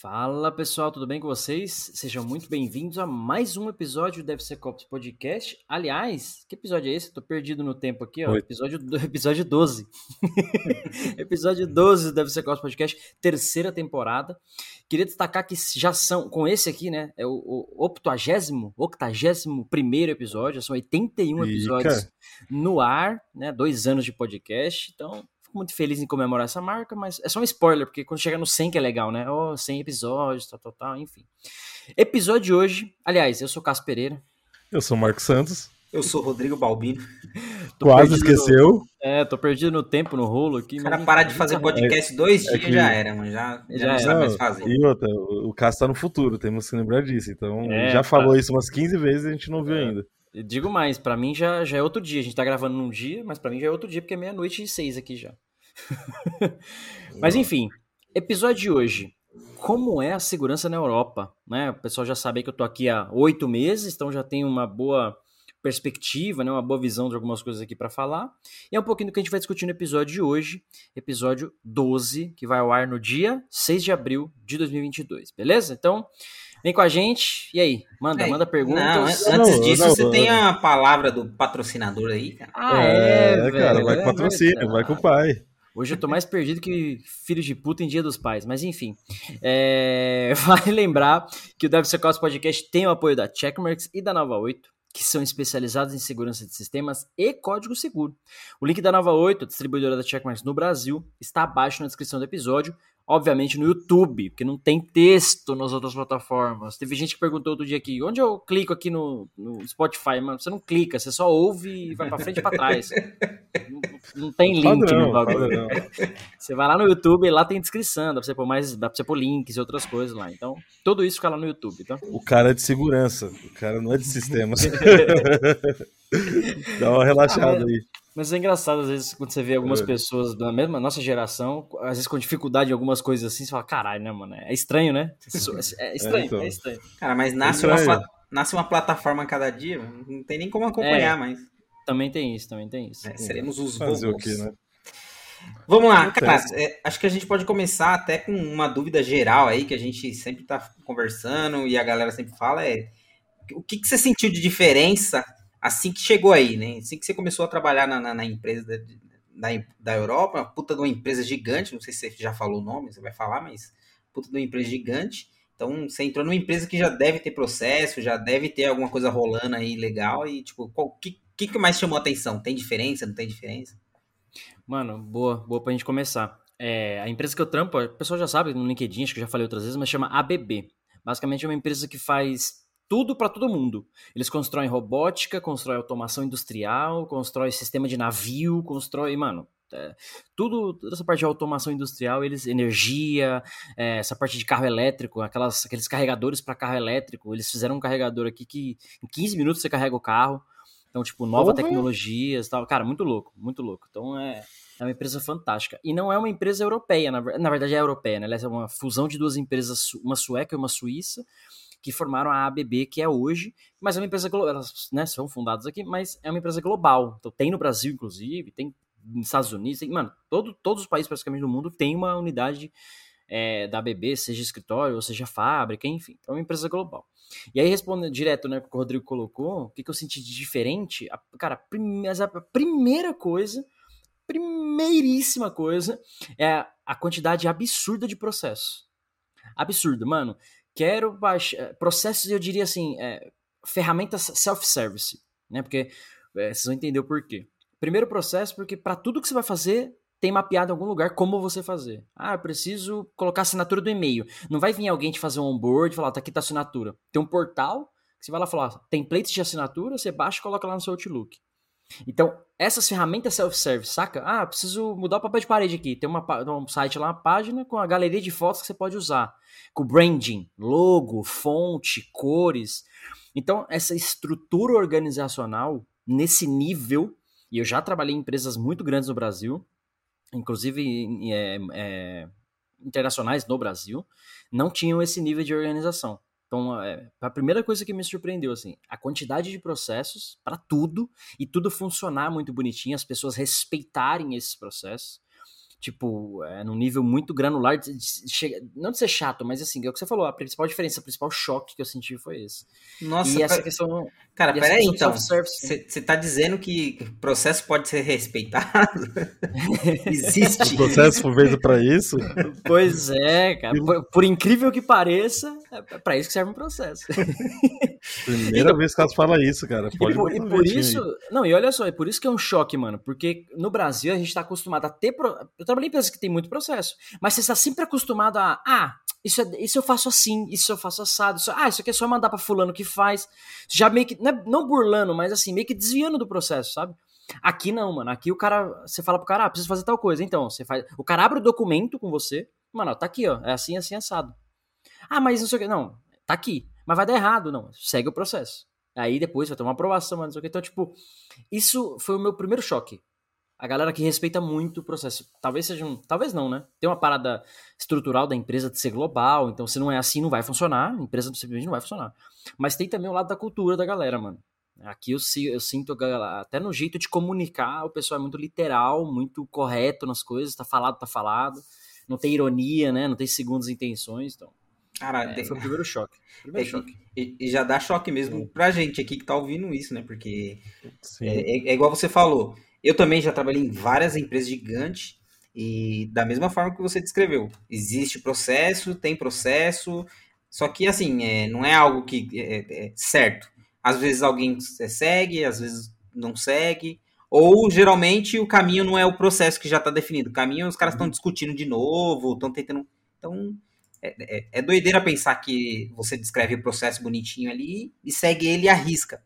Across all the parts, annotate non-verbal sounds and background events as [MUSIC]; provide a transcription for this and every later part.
Fala pessoal, tudo bem com vocês? Sejam muito bem-vindos a mais um episódio do Deve Ser Cops Podcast. Aliás, que episódio é esse? Tô perdido no tempo aqui, ó. Episódio, do- [LAUGHS] episódio 12. [LAUGHS] episódio 12 do Deve Ser Cops Podcast, terceira temporada. Queria destacar que já são, com esse aqui, né? É o, o 80, 81 primeiro episódio, já são 81 Ih, episódios cara. no ar, né? Dois anos de podcast, então fico muito feliz em comemorar essa marca, mas é só um spoiler, porque quando chegar no 100 que é legal, né? Oh, 100 episódios, tal, tal, tal, enfim. Episódio de hoje, aliás, eu sou o Cássio Pereira. Eu sou o Marcos Santos. Eu sou o Rodrigo Balbino. Quase perdido esqueceu. É, tô perdido no tempo, no rolo aqui. O cara parar de fazer podcast dois é dias que- já era, mano. Já, já, Já não era. sabe mais fazer. e outra, o Cássio tá no futuro, temos que lembrar disso. Então, É, ele já tá. falou isso umas 15 vezes e a gente não viu ainda. Eu digo mais, pra mim já, já é outro dia. A gente tá gravando num dia, mas pra mim já é outro dia, porque é meia-noite e seis aqui já. [LAUGHS] mas enfim, episódio de hoje. Como é a segurança na Europa? Né? O pessoal já sabe que eu tô aqui há oito meses, então já tenho uma boa perspectiva, né? uma boa visão de algumas coisas aqui pra falar. E é um pouquinho do que a gente vai discutir no episódio de hoje, episódio 12, que vai ao ar no dia 6 de abril de 2022, beleza? Então, vem com a gente. E aí, manda, É, manda perguntas. Não, an- Não, antes disso, não, você não. tem a palavra do patrocinador aí, cara. Ah, é, cara, velho, vai é com patrocínio, verdade. vai com o pai. Hoje eu tô mais perdido que filho de puta em Dia dos Pais, mas enfim. É... [LAUGHS] Vale lembrar que o Deve Ser Caos Podcast tem o apoio da Checkmarks e da Nova 8, que são especializados em segurança de sistemas e código seguro. O link da Nova 8, a distribuidora da Checkmarks no Brasil, está abaixo na descrição do episódio, obviamente no YouTube, porque não tem texto nas outras plataformas. Teve gente que perguntou outro dia aqui, onde eu clico aqui no, no Spotify? Mano, você não clica, você só ouve e vai pra frente e pra trás. [LAUGHS] não, não tem link no bagulho. [LAUGHS] Você vai lá no YouTube e lá tem descrição, dá pra você pôr mais, dá pra você pôr links e outras coisas lá. Então, tudo isso fica lá no YouTube, tá? O cara é de segurança, o cara não é de sistemas. [LAUGHS] Dá uma relaxada aí. Mas é engraçado, às vezes, quando você vê algumas É. pessoas da mesma nossa geração, às vezes com dificuldade em algumas coisas assim, você fala, caralho, né, mano? É estranho, né? [LAUGHS] É estranho, é, então. estranho. Cara, mas nasce, É uma, nasce uma plataforma a cada dia, não tem nem como acompanhar, mas Também tem isso, também tem isso. é, seremos os Fazer quê, né? Vamos lá, cara. é, acho que a gente pode começar até com uma dúvida geral aí, que a gente sempre tá conversando e a galera sempre fala, é o que, que você sentiu de diferença assim que chegou aí, né? Assim que você começou a trabalhar na, na- na empresa da, da, da Europa, puta de uma empresa gigante, não sei se você já falou o nome, você vai falar, mas puta de uma empresa gigante. Então, você entrou numa empresa que já deve ter processo, já deve ter alguma coisa rolando aí legal e, tipo, o que, que, mais chamou a atenção? Tem diferença, não tem diferença? Mano, boa, boa pra gente começar. É, a empresa que eu trampo, o pessoal já sabe no LinkedIn, acho que já falei outras vezes, mas chama ABB. Basicamente é uma empresa que faz tudo para todo mundo. Eles constroem robótica, constroem automação industrial, constroem sistema de navio, constroem, mano, é, tudo, toda essa parte de automação industrial, eles energia, é, essa parte de carro elétrico, aquelas, aqueles carregadores para carro elétrico, eles fizeram um carregador aqui que em 15 minutos você carrega o carro. Então, tipo, nova Porra! tecnologias e tal. Cara, muito louco, muito louco. Então é, é uma empresa fantástica. E não é uma empresa europeia, na, na verdade é europeia, né? Ela é uma fusão de duas empresas, uma sueca e uma suíça, que formaram a ABB, que é hoje, mas é uma empresa global. Elas né, são fundadas aqui, mas é uma empresa global. Então tem no Brasil, inclusive, tem nos Estados Unidos, tem, mano, todo, todos os países praticamente do mundo tem uma unidade é, da ABB, seja escritório, ou seja fábrica, enfim. É uma empresa global. E aí, respondendo direto, né, que o Rodrigo colocou, o que, que eu senti de diferente? A- cara, a prime- a primeira coisa, primeiríssima coisa, é a quantidade absurda de processos. Absurdo, mano. Quero baixar. Processos, eu diria assim, é, ferramentas self-service, né? Porque é, vocês vão entender o porquê. Primeiro processo, porque para tudo que você vai fazer, tem mapeado em algum lugar como você fazer. Ah, eu preciso colocar a assinatura do e-mail. Não vai vir alguém te fazer um onboard e falar, tá aqui tá a assinatura. Tem um portal, que você vai lá falar, templates de assinatura, você baixa e coloca lá no seu Outlook. Então, essas ferramentas self-service, saca? Ah, preciso mudar o papel de parede aqui. Tem uma, um site lá, uma página com a galeria de fotos que você pode usar. Com branding, logo, fonte, cores. Então, essa estrutura organizacional, nesse nível, e eu já trabalhei em empresas muito grandes no Brasil, inclusive é, é, internacionais no Brasil, não tinham esse nível de organização. Então, é, a primeira coisa que me surpreendeu, assim, a quantidade de processos para tudo e tudo funcionar muito bonitinho, as pessoas respeitarem esses processos tipo, é, num nível muito granular, de, de, de, não de ser chato, mas assim, é o que você falou, a principal diferença, o principal choque que eu senti foi esse. Nossa, e essa questão. Cara, peraí, então. Você tá dizendo que o processo pode ser respeitado? [LAUGHS] Existe. [LAUGHS] O processo foi feito para isso? Pois é, cara. Por, por, incrível que pareça, é para isso que serve um processo. [LAUGHS] Primeira então, vez que elas falam isso, cara. Pode e por, e por isso. Aí. Não, e olha só, é por isso que é um choque, mano. Porque no Brasil a gente tá acostumado a ter. Pro, trabalhei em empresas que tem muito processo. Mas você está sempre acostumado a. Ah, isso, é, isso eu faço assim, isso eu faço assado. Isso, ah, isso aqui é só mandar para fulano que faz. Já meio que. Não, é, não burlando, mas assim, meio que desviando do processo, sabe? Aqui não, mano. Aqui o cara. Você fala pro cara, ah, precisa fazer tal coisa. Então, você faz. O cara abre o documento com você. Mano, tá aqui, ó. É assim, assim, assado. Ah, mas não sei o que. Não, tá aqui. Mas vai dar errado, não. Segue o processo. Aí depois vai ter uma aprovação, não sei o que. Então, tipo, isso foi o meu primeiro choque. A galera que respeita muito o processo. Talvez seja um. Talvez não, né? Tem uma parada estrutural da empresa de ser global, então se não é assim, não vai funcionar. A empresa simplesmente não vai funcionar. Mas tem também o lado da cultura da galera, mano. Aqui eu, eu sinto, até no jeito de comunicar, o pessoal é muito literal, muito correto nas coisas, tá falado, tá falado. Não tem ironia, né? Não tem segundas intenções, então. Cara, é, foi o primeiro choque. [LAUGHS] Primeiro é, choque. E, e, já dá choque mesmo pra gente aqui que tá ouvindo isso, né? Porque é, é, é, igual você falou. Eu também já trabalhei em várias empresas gigantes e da mesma forma que você descreveu. Existe processo, tem processo, só que assim, é, não é algo que é, é certo. Às vezes alguém segue, às vezes não segue. Ou geralmente o caminho não é o processo que já está definido. O caminho os caras estão uhum. discutindo de novo, estão tentando. Então, é, é, é, doideira pensar que você descreve o processo bonitinho ali e segue ele à risca.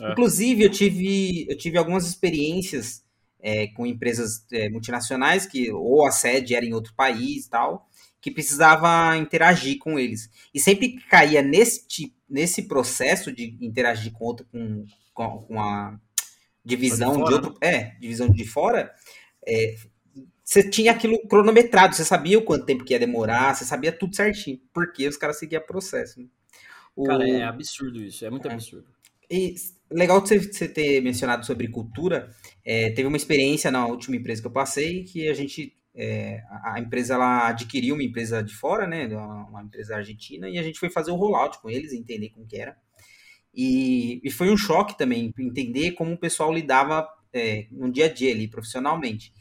É. Inclusive, eu tive, eu tive algumas experiências é, com empresas é, multinacionais que ou a sede era em outro país tal, que precisava interagir com eles. E sempre que caía nesse, nesse processo de interagir com outro, com, com, com a divisão de, de, outro. É, divisão de fora, é, você tinha aquilo cronometrado, você sabia o quanto tempo que ia demorar, você sabia tudo certinho, porque os caras seguiam processo. Né? O... Cara, é absurdo isso, é muito é. absurdo. E legal você, você ter mencionado sobre cultura. É, teve uma experiência na última empresa que eu passei que a gente. É, a empresa ela adquiriu uma empresa de fora, né? Uma, empresa argentina, e a gente foi fazer o rollout com eles, entender como que era. E, e foi um choque também entender como o pessoal lidava é, no dia a dia ali, profissionalmente.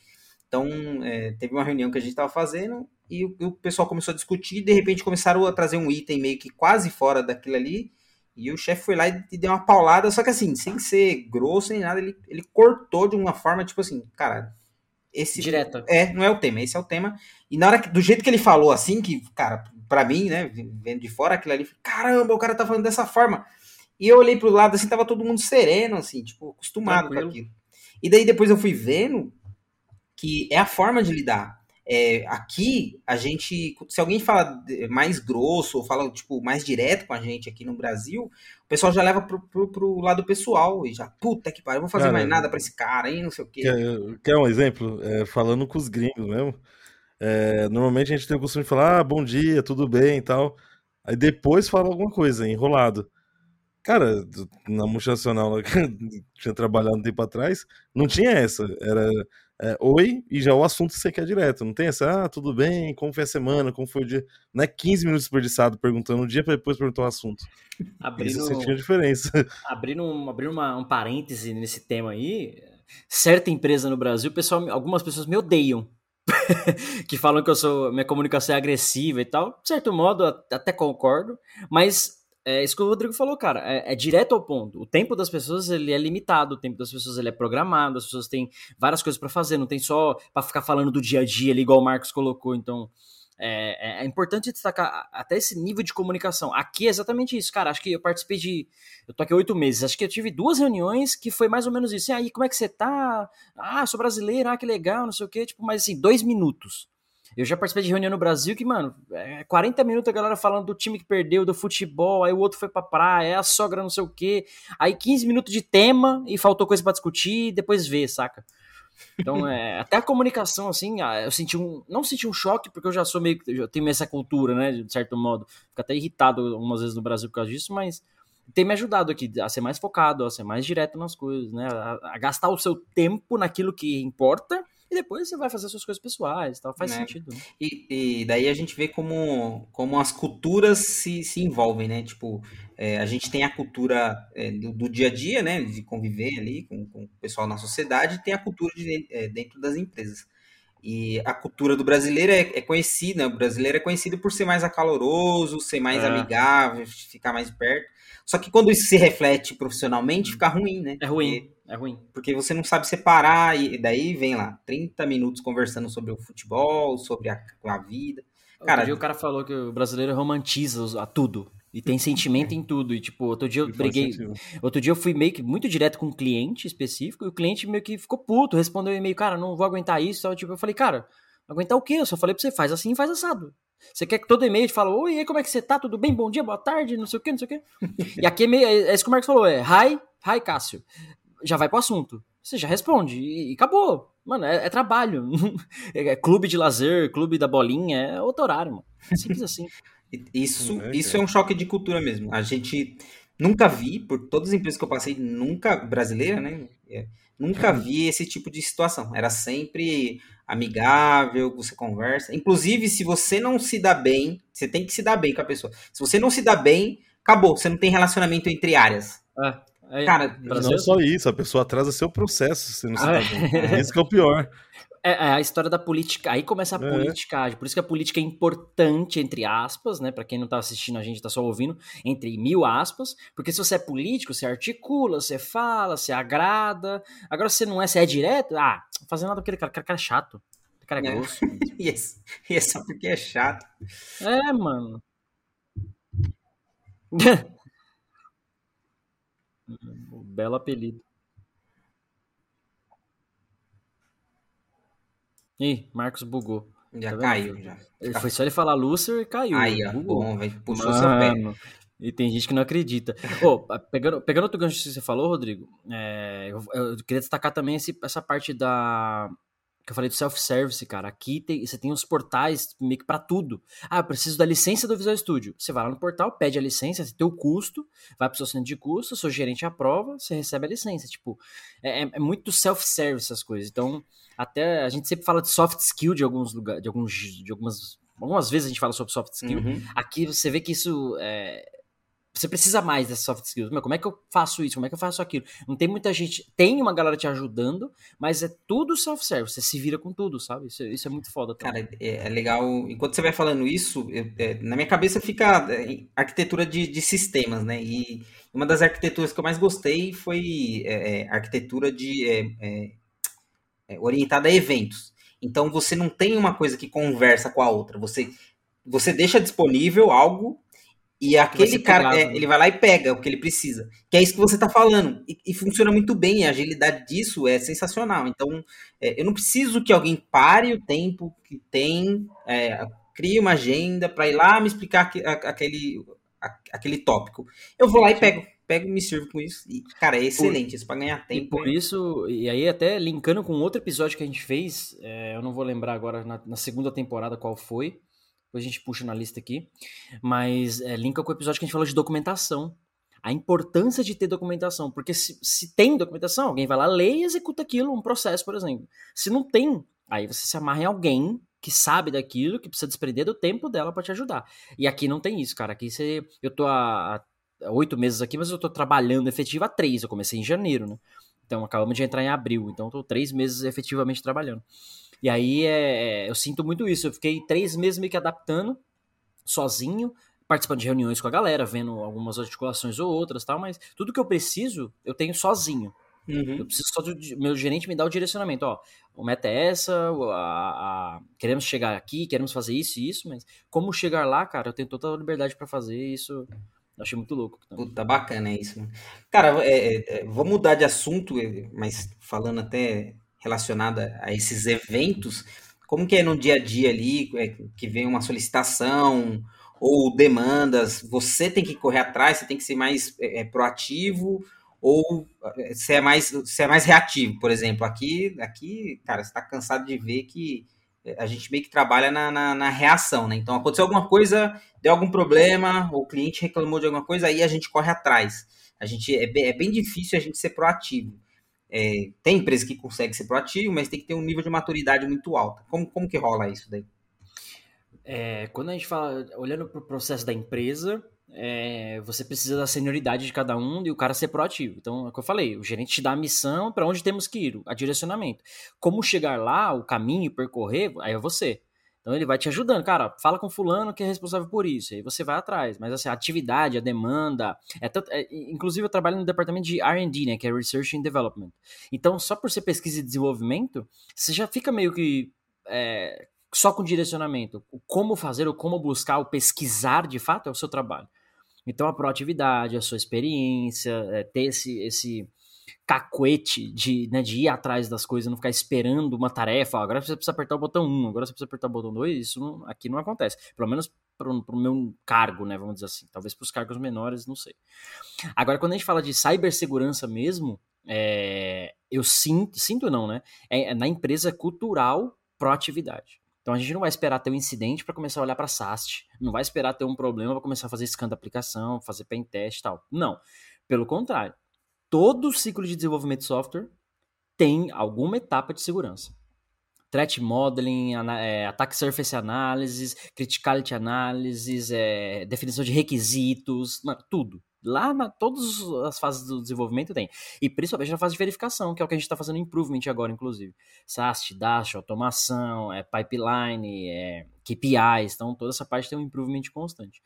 Então, é, teve uma reunião que a gente estava fazendo e o, o, pessoal começou a discutir, e de repente começaram a trazer um item meio que quase fora daquilo ali, e o chefe foi lá e deu uma paulada, só que assim, sem ser grosso nem nada, ele, ele cortou de uma forma, tipo assim, cara, esse... Direta. É, não é o tema, esse é o tema. E na hora que, do jeito que ele falou assim, que, cara, para mim, né, vendo de fora aquilo ali, caramba, o cara tá falando dessa forma. E eu olhei pro lado assim, tava todo mundo sereno, assim, tipo, acostumado Tranquilo. com aquilo. E daí depois eu fui vendo que é a forma de lidar. É, aqui, a gente, se alguém fala mais grosso ou fala, tipo, mais direto com a gente aqui no Brasil, o pessoal já leva pro, pro, pro lado pessoal e já, puta que pariu, eu vou fazer cara, mais nada para esse cara aí, não sei o quê. Quer, quer um exemplo? É, falando com os gringos mesmo, é, normalmente a gente tem o costume de falar, ah, bom dia, tudo bem e tal, aí depois fala alguma coisa, enrolado. Cara, na multinacional [LAUGHS] que tinha trabalhado um tempo atrás, não tinha essa. Era é, oi e já o assunto você quer direto. Não tem essa, ah, tudo bem, como foi a semana, como foi o dia. Não é 15 minutos desperdiçado perguntando um dia para depois perguntar o assunto. Abrindo, Isso diferença. [LAUGHS] Abrindo, um, abrindo uma, um parêntese nesse tema aí, certa empresa no Brasil, pessoal, algumas pessoas me odeiam. [LAUGHS] que falam que eu sou minha comunicação é agressiva e tal. De certo modo, até concordo, mas é isso que o Rodrigo falou, cara. É, é, direto ao ponto. O tempo das pessoas ele é limitado, o tempo das pessoas ele é programado, as pessoas têm várias coisas para fazer, não tem só para ficar falando do dia a dia ali, igual o Marcos colocou. Então, é, é, é, importante destacar até esse nível de comunicação. Aqui é exatamente isso, cara. Acho que eu participei de. Eu tô aqui oito meses. Acho que eu tive duas reuniões que foi mais ou menos isso. E aí, como é que você tá? Ah, sou brasileiro, ah, que legal, não sei o quê. Tipo, mas assim, dois minutos. Eu já participei de reunião no Brasil que, mano, é 40 minutos a galera falando do time que perdeu, do futebol, aí o outro foi pra praia, é a sogra não sei o quê. Aí 15 minutos de tema e faltou coisa para discutir, depois ver, saca? Então, é, [LAUGHS] até a comunicação, assim, ah, eu senti um. Não senti um choque, porque eu já sou meio. Eu tenho essa cultura, né? De certo modo. Fico até irritado algumas vezes no Brasil por causa disso, mas tem me ajudado aqui a ser mais focado, a ser mais direto nas coisas, né? A, a gastar o seu tempo naquilo que importa e depois você vai fazer suas coisas pessoais tal. Faz né? sentido. Né? E, e, daí a gente vê como, como as culturas se, se envolvem, né? Tipo, é, a gente tem a cultura é, do, do, dia a dia, né? De conviver ali com, com o pessoal na sociedade, e tem a cultura de, é, dentro das empresas. E a cultura do brasileiro é, é, conhecida, o brasileiro é conhecido por ser mais acaloroso, ser mais é. amigável, ficar mais perto. Só que quando isso se reflete profissionalmente, fica ruim, né? É ruim. Porque é ruim. Porque você não sabe separar, e daí vem lá, 30 minutos conversando sobre o futebol, sobre a, a vida. Cara, outro dia o cara falou que o brasileiro romantiza a tudo. E tem sentimento em tudo. E, tipo, outro dia eu briguei. Outro dia eu fui meio que muito direto com um cliente específico, e o cliente meio que ficou puto, respondeu e-mail, cara, não vou aguentar isso. Então, tipo, eu falei, cara, aguentar o quê? Eu só falei pra você, faz assim faz assado. Você quer que todo e-mail te fale, oi, como é que você tá? Tudo bem? Bom dia, boa tarde, não sei o quê, não sei o quê. e aqui é, meio, é, é isso que o Marcos falou, é hi, hi, Cássio já vai pro assunto. Você já responde e, e acabou. Mano, é, é trabalho. [LAUGHS] é, clube de lazer, clube da bolinha, é outro horário, mano. É simples assim. [LAUGHS] Isso, é, isso é um choque de cultura mesmo. A gente nunca vi, por todas as empresas que eu passei, nunca, brasileira, né? É, nunca vi esse tipo de situação. Era sempre amigável, você conversa. Inclusive, se você não se dá bem, você tem que se dar bem com a pessoa. Se você não se dá bem, acabou. Você não tem relacionamento entre áreas. É. Aí, Cara, não só isso, a pessoa atrasa seu processo, você não ah, sabe. É. Isso que é o pior. É, é, a história da política. Aí começa a é. politicagem. Por isso que a política é importante, entre aspas, né? Pra quem não tá assistindo, a gente tá só ouvindo, entre mil aspas. Porque se você é político, você articula, você fala, você agrada. Agora, se você não é, você é direto, ah, fazendo nada com aquele cara. Aquele cara é chato. Aquele cara é, é. grosso. [LAUGHS] e, é, é só porque é chato. É, mano. [LAUGHS] Belo apelido. Ih, Marcos bugou. Já tá caiu, já. Foi só ele falar Lúcio e caiu. Aí, ó, bom, velho. Puxou Mano, seu pé. E tem gente que não acredita. oh, pegando, pegando outro gancho que você falou, Rodrigo, é, eu, eu, queria destacar também esse, essa parte da, que eu falei do self-service, cara. Aqui tem, você tem os portais meio que pra tudo. Ah, eu preciso da licença do Visual Studio. Você vai lá no portal, pede a licença, você tem o custo, vai pro seu centro de custo, seu gerente aprova, você recebe a licença. Tipo, é, é, é muito self-service essas coisas. Então, até a gente sempre fala de soft skill de alguns lugares, de alguns, de algumas, algumas vezes a gente fala sobre soft skill. Uhum. Aqui você vê que isso é, você precisa mais dessas soft skills. Meu, como é que eu faço isso? Como é que eu faço aquilo? Não tem muita gente. Tem uma galera te ajudando, mas é tudo self-service. Você se vira com tudo, sabe? Isso, isso é muito foda. Também. Cara, é, é, legal. Enquanto você vai falando isso, eu, é, na minha cabeça fica é, arquitetura de, de, sistemas, né? E uma das arquiteturas que eu mais gostei foi é, é, arquitetura de orientada a eventos. Então você não tem uma coisa que conversa com a outra. Você, você deixa disponível algo e aquele cara, é, ele vai lá e pega o que ele precisa. Que é isso que você está falando. E, e, funciona muito bem. A agilidade disso é sensacional. Então, é, eu não preciso que alguém pare o tempo que tem, é, crie uma agenda para ir lá me explicar aquele, aquele tópico. Eu vou lá e pego. Pego e me sirvo com isso. E, cara, é excelente por, isso para ganhar tempo. E por isso, e aí até linkando com outro episódio que a gente fez, é, eu não vou lembrar agora na, na segunda temporada qual foi, depois a gente puxa na lista aqui. Mas é, linka com o episódio que a gente falou de documentação. A importância de ter documentação. Porque se, se tem documentação, alguém vai lá, lê e executa aquilo, um processo, por exemplo. Se não tem, aí você se amarra em alguém que sabe daquilo, que precisa desprender do tempo dela para te ajudar. E aqui não tem isso, cara. Aqui você. Eu tô há oito meses aqui, mas eu tô trabalhando efetivo há três. Eu comecei em janeiro, né? Então acabamos de entrar em abril. Então tô três meses efetivamente trabalhando. E aí é, é, eu sinto muito isso. Eu fiquei três meses meio que adaptando, sozinho, participando de reuniões com a galera, vendo algumas articulações ou outras tal, mas tudo que eu preciso, eu tenho sozinho. Uhum. Eu preciso só do meu gerente me dar o direcionamento, ó, o meta é essa, a, a- queremos chegar aqui, queremos fazer isso e isso, mas como chegar lá, cara, eu tenho total liberdade pra fazer isso. Eu achei muito louco. também. Puta, bacana isso. Cara, é, é, é, vou mudar de assunto, é, mas falando até relacionado a esses eventos, como que é no dia a dia ali, é, que vem uma solicitação ou demandas, você tem que correr atrás, você tem que ser mais é, é, proativo ou é, você é mais, você é mais reativo, por exemplo, aqui, aqui, cara, você tá cansado de ver que a gente meio que trabalha na, na, na reação, né? Então aconteceu alguma coisa, deu algum problema, o cliente reclamou de alguma coisa, aí a gente corre atrás. A gente é bem, é bem difícil a gente ser proativo. É, tem empresa que consegue ser proativo, mas tem que ter um nível de maturidade muito alto. Como, como que rola isso daí? É, quando a gente fala, olhando para o processo da empresa, é, você precisa da senioridade de cada um e o cara ser proativo. Então, é o que eu falei, o gerente te dá a missão para onde temos que ir, a direcionamento. Como chegar lá, o caminho, percorrer, aí é você. Então ele vai te ajudando, cara, fala com fulano que é responsável por isso, aí você vai atrás. Mas assim, a atividade, a demanda, é tanto, é, inclusive eu trabalho no departamento de R&D, né, que é Research and Development. Então, só por ser pesquisa e desenvolvimento, você já fica meio que é, só com direcionamento. O como fazer, o como buscar, o pesquisar de fato é o seu trabalho. Então a proatividade, a sua experiência, é, ter esse, esse cacuete de, né, de ir atrás das coisas, não ficar esperando uma tarefa. agora você precisa apertar o botão 1, agora você precisa apertar o botão 2. Isso não- aqui não acontece. Pelo menos para o meu cargo, né? Vamos dizer assim. Talvez para os cargos menores, não sei. Agora, quando a gente fala de cibersegurança mesmo, é, eu sinto, sinto não, né? É, é na empresa cultural proatividade. Então a gente não vai esperar ter um incidente para começar a olhar para SAST, não vai esperar ter um problema para começar a fazer scan da aplicação, fazer pen test e tal. Não. Pelo contrário, todo ciclo de desenvolvimento de software tem alguma etapa de segurança. Threat modeling, é, attack surface analysis, criticality analysis, é, definição de requisitos, tudo. Lá na todas as fases do desenvolvimento tem. E principalmente na fase de verificação, que é o que a gente está fazendo improvement agora, inclusive. SAST, Dash, automação, é, pipeline, é, KPIs, então toda essa parte tem um improvement constante.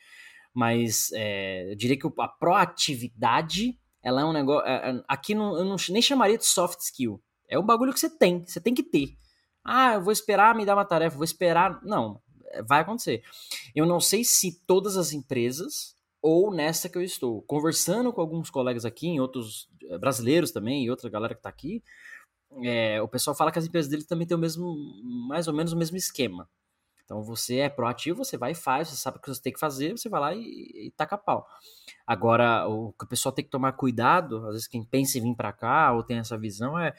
Mas é, eu diria que a proatividade, ela é um negócio. é, é, aqui não, eu não, nem chamaria de soft skill. É um bagulho que você tem, você tem que ter. Ah, eu vou esperar me dar uma tarefa, vou esperar. Não, é, vai acontecer. Eu não sei se todas as empresas ou nessa que eu estou. Conversando com alguns colegas aqui, em outros eh, brasileiros também, e outra galera que está aqui, é, o pessoal fala que as empresas deles também têm o mesmo, mais ou menos o mesmo esquema. Então você é proativo, você vai e faz, você sabe o que você tem que fazer, você vai lá e, e taca pau. Agora, o que o pessoal tem que tomar cuidado, às vezes quem pensa em vir para cá ou tem essa visão, é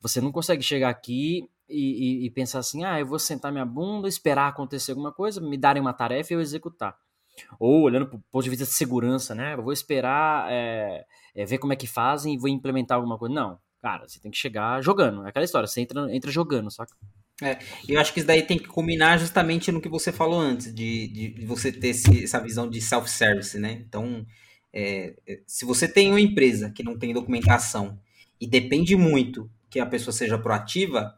você não consegue chegar aqui e, e- e pensar assim, ah, eu vou sentar minha bunda, esperar acontecer alguma coisa, me darem uma tarefa e eu executar. Ou olhando para o ponto de vista de segurança, né? Eu vou esperar é, é, ver como é que fazem e vou implementar alguma coisa. Não, cara, você tem que chegar jogando. É aquela história, você entra, entra jogando, saca? Eu acho que isso daí tem que culminar justamente no que você falou antes, de, de- você ter esse- essa visão de self-service, né? Então, é, é, se você tem uma empresa que não tem documentação e depende muito que a pessoa seja proativa,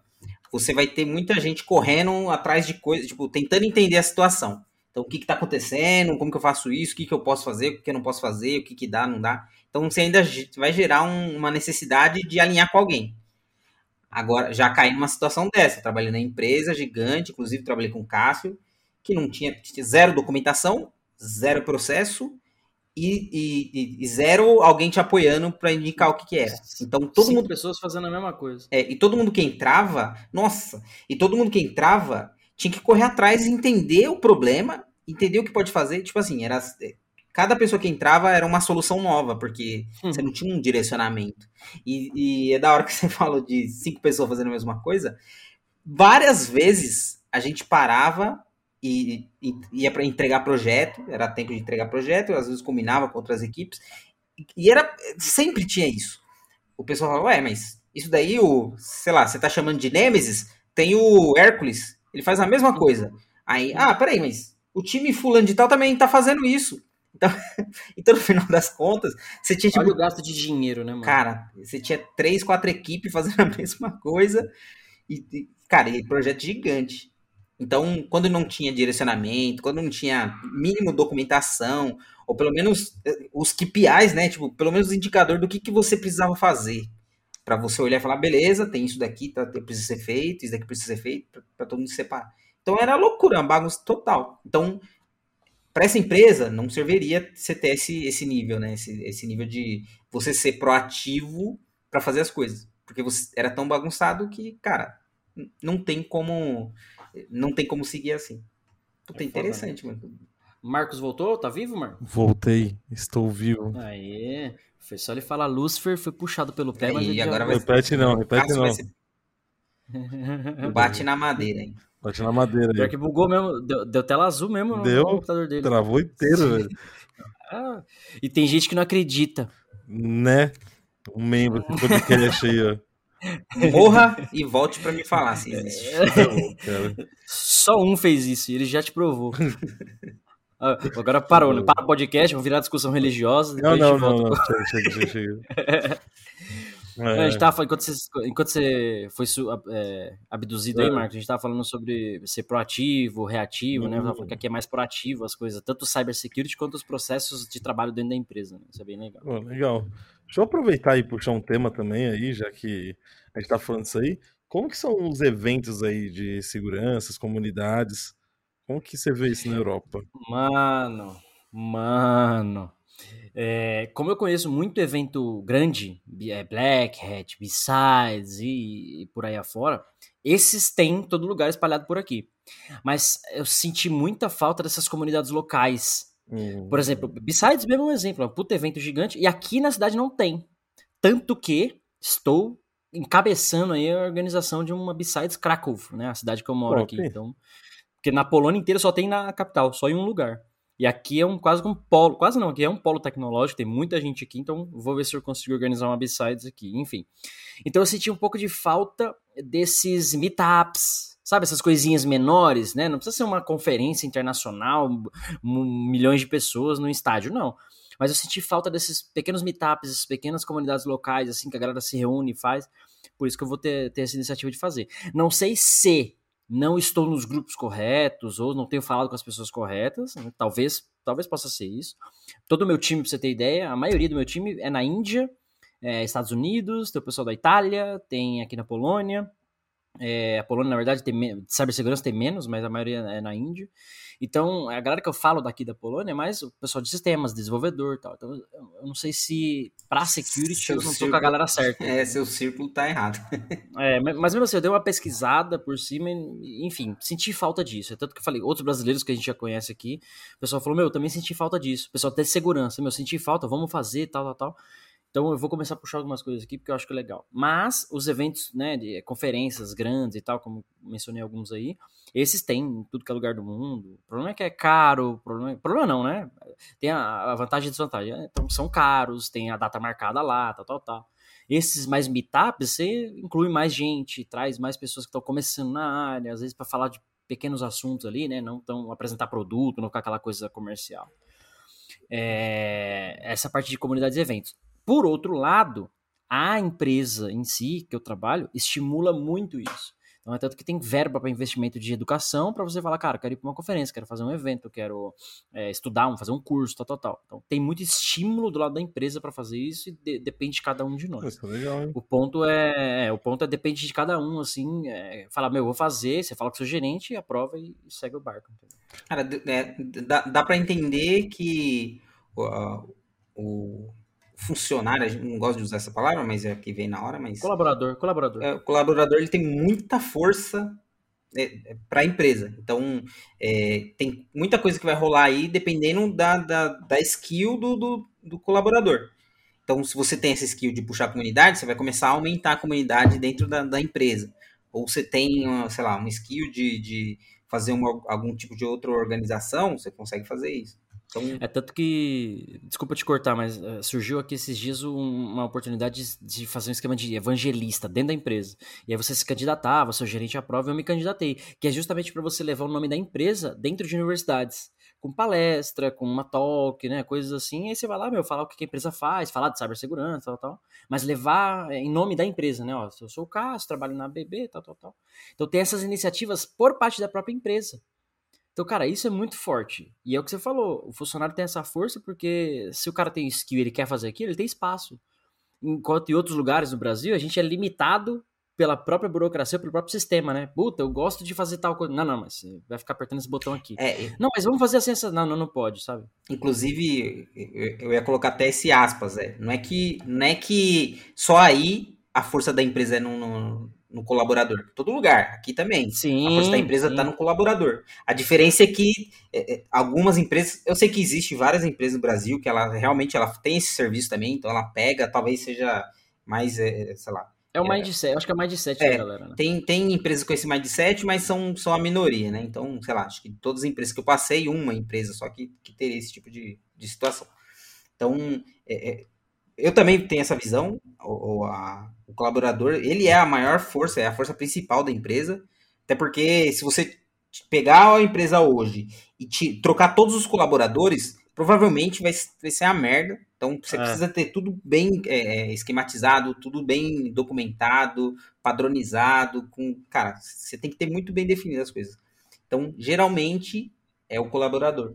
você vai ter muita gente correndo atrás de coisas, tipo, tentando entender a situação. Então, o que está acontecendo, como que eu faço isso, o que, que eu posso fazer, o que eu não posso fazer, o que, que dá, não dá. Então, você ainda vai gerar um- uma necessidade de alinhar com alguém. Agora, já caí numa situação dessa. Trabalhei na empresa gigante, inclusive trabalhei com o Cássio, que não tinha, tinha zero documentação, zero processo e, e- e- zero alguém te apoiando para indicar o que, que era. Então, todo Cinco mundo. pessoas fazendo a mesma coisa. é, e todo mundo que entrava, nossa, e todo mundo que entrava tinha que correr atrás e entender o problema, entender o que pode fazer. Tipo assim, era. Cada pessoa que entrava era uma solução nova, porque você não tinha um direcionamento. E, e é da hora que [LAUGHS] você falou de cinco pessoas fazendo a mesma coisa. Várias vezes a gente parava e, e ia para entregar projeto, era tempo de entregar projeto, às vezes combinava com outras equipes, e era sempre tinha isso. O pessoal falava, ué, mas isso daí, o, sei lá, você tá chamando de Nemesis, tem o Hércules, ele faz a mesma coisa. Aí, ah, peraí, mas o time fulano de tal também tá fazendo isso. Então, [LAUGHS] então no final das contas, você tinha tipo, Olha o gasto de dinheiro, né, mano? Cara, você tinha três, quatro equipes fazendo [LAUGHS] a mesma coisa. E, e, cara, e projeto gigante. Então, quando não tinha direcionamento, quando não tinha mínimo documentação, ou pelo menos eh, os KPIs, né? Tipo, pelo menos o indicador do que, que você precisava fazer. Para você olhar e falar, beleza, tem isso daqui, tá, precisa ser feito, isso daqui precisa ser feito, para todo mundo separar. Então era loucura, uma bagunça total. Então, para essa empresa, não serviria você ter esse, esse nível, né? Esse, esse nível de você ser proativo para fazer as coisas. Porque você era tão bagunçado que, cara, não tem como não tem como seguir assim. Puta, é interessante, foda, né? mano. Marcos voltou? Tá vivo, Marcos? Voltei, estou vivo. Aê. Foi só ele falar Lucifer, foi puxado pelo pé, mas ele agora já... vai Repete não, repete não. Ser... Bate na madeira, hein? Bate na madeira. Pior que bugou mesmo, deu, deu tela azul mesmo no deu, computador dele. Travou inteiro, velho. [LAUGHS] ah, e tem gente que não acredita. Né? Um membro do podcast aí, ó. [LAUGHS] Morra e volte para me falar se existe. É, [LAUGHS] Só um fez isso, e ele já te provou. Ah, agora parou, né? Para o podcast, vamos virar discussão religiosa. Não, não, não, não, chega, chega, chega. É. A gente tava enquanto você, enquanto você foi é, abduzido é. aí, Marcos, a gente tava falando sobre ser proativo, reativo, uhum. né? Falando que aqui é mais proativo as coisas, tanto o cybersecurity quanto os processos de trabalho dentro da empresa, né? Isso é bem legal. Oh, legal. Deixa eu aproveitar e puxar um tema também aí, já que a gente tá falando isso aí. Como que são os eventos aí de segurança, as comunidades? Como que você vê isso na Europa? Mano, mano, é, como eu conheço muito evento grande, é, Black Hat, B-Sides e, e, por aí afora, esses tem em todo lugar espalhado por aqui. Mas eu senti muita falta dessas comunidades locais. Uhum. Por exemplo, B-Sides mesmo é um exemplo, é um puto evento gigante, e aqui na cidade não tem. Tanto que estou encabeçando aí a organização de uma B-Sides Krakow, né, a cidade que eu moro aqui. Então, porque na Polônia inteira só tem na capital, só em um lugar. E aqui é um quase um polo, quase não, aqui é um polo tecnológico, tem muita gente aqui, então vou ver se eu consigo organizar uma B-Sides aqui, enfim. Então eu senti um pouco de falta desses meetups, sabe, essas coisinhas menores, né? Não precisa ser uma conferência internacional, milhões de pessoas no estádio, não. Mas eu senti falta desses pequenos meetups, essas pequenas comunidades locais, assim, que a galera se reúne e faz. Por isso que eu vou ter, ter essa iniciativa de fazer. Não sei se não estou nos grupos corretos ou não tenho falado com as pessoas corretas. Né? Talvez, talvez possa ser isso. Todo o meu time, para você ter ideia, a maioria do meu time é na Índia, é, Estados Unidos, tem o pessoal da Itália, tem aqui na Polônia. É, a Polônia, na verdade, tem cibersegurança tem menos, mas a maioria é na Índia. Então, a galera que eu falo daqui da Polônia é mais o pessoal de sistemas, desenvolvedor e tal. Então, eu não sei se pra security seu eu não tô com a galera certa. [LAUGHS] É, seu círculo tá errado. [LAUGHS] é, mas mesmo assim, eu dei uma pesquisada por cima e, enfim, senti falta disso. É tanto que eu falei, outros brasileiros que a gente já conhece aqui, o pessoal falou, meu, eu também senti falta disso. O pessoal até de segurança, meu, senti falta, vamos fazer, tal, tal, tal. Então eu vou começar a puxar algumas coisas aqui porque eu acho que é legal. Mas os eventos, né, de conferências grandes e tal, como mencionei alguns aí, esses tem em tudo que é lugar do mundo. O problema é que é caro, problema, é, problema não, né? Tem a, a vantagem e desvantagem. Né? Então são caros, tem a data marcada lá, tal, tal, tal. Esses mais meetups, você inclui mais gente, traz mais pessoas que estão começando na área, às vezes para falar de pequenos assuntos ali, né? Não tão apresentar produto, não ficar aquela coisa comercial. É, essa parte de comunidades e eventos. Por outro lado, a empresa em si, que eu trabalho, estimula muito isso. Então é tanto que tem verba para investimento de educação para você falar, cara, quero ir para uma conferência, quero fazer um evento, quero é, estudar, fazer um curso, tal, tal, tal. Então tem muito estímulo do lado da empresa para fazer isso e de, depende de cada um de nós. É legal, o ponto é, é, o ponto é depende de cada um, assim, é, falar, meu, eu vou fazer, você fala com o seu gerente, aprova e, e segue o barco. Entendeu? Cara, é, dá, dá para entender que uh, o funcionário, a gente não gosta de usar essa palavra, mas é que vem na hora, mas... Colaborador, colaborador. É, o colaborador, ele tem muita força é, é para a empresa. Então, é, tem muita coisa que vai rolar aí dependendo da, da, da skill do, do, do, colaborador. Então, se você tem essa skill de puxar a comunidade, você vai começar a aumentar a comunidade dentro da, da empresa. Ou você tem, sei lá, uma skill de, de fazer uma, algum tipo de outra organização, você consegue fazer isso. Então... É tanto que, desculpa te cortar, mas uh, surgiu aqui esses dias um, uma oportunidade de, fazer um esquema de evangelista dentro da empresa. E aí você se candidatava, seu gerente aprova, e eu me candidatei. Que é justamente para você levar o nome da empresa dentro de universidades. com palestra, com uma talk, né, coisas assim, aí você vai lá, meu, falar o que a empresa faz, falar de cibersegurança, tal, tal, mas levar em nome da empresa, né, ó, eu sou o Cássio, trabalho na BB, tal, tal, tal. Então tem essas iniciativas por parte da própria empresa. Então, cara, isso é muito forte. E é o que você falou, o funcionário tem essa força porque se o cara tem skill e ele quer fazer aquilo, ele tem espaço. Enquanto em outros lugares do Brasil, a gente é limitado pela própria burocracia, pelo próprio sistema, né? Puta, eu gosto de fazer tal coisa. Não, não, mas você vai ficar apertando esse botão aqui. É, Não, mas vamos fazer assim, essa... não, não, não pode, sabe? Inclusive, eu- ia colocar até esse aspas, é. Não é que, não é que só aí a força da empresa é no, no colaborador. Todo lugar, aqui também. Sim. A força da empresa está no colaborador. A diferença é que é, é, algumas empresas, eu sei que existe várias empresas no Brasil que ela realmente ela tem esse serviço também, então ela pega, talvez seja mais, é, sei lá. É o É. mindset, eu acho que é o mindset É, da galera, né? Tem, tem empresas com esse mindset, mas são, são a minoria, né? Então, sei lá, acho que todas as empresas que eu passei, uma empresa só que, que teria esse tipo de, de situação. Então, é, é, eu também tenho essa visão, o, a- o colaborador, ele é a maior força, é a força principal da empresa, até porque se você pegar a empresa hoje e te, trocar todos os colaboradores, provavelmente vai, vai ser a merda. Então você É. precisa ter tudo bem é, é, esquematizado, tudo bem documentado, padronizado, com. Cara, você tem que ter muito bem definido as coisas. Então, geralmente, é o colaborador.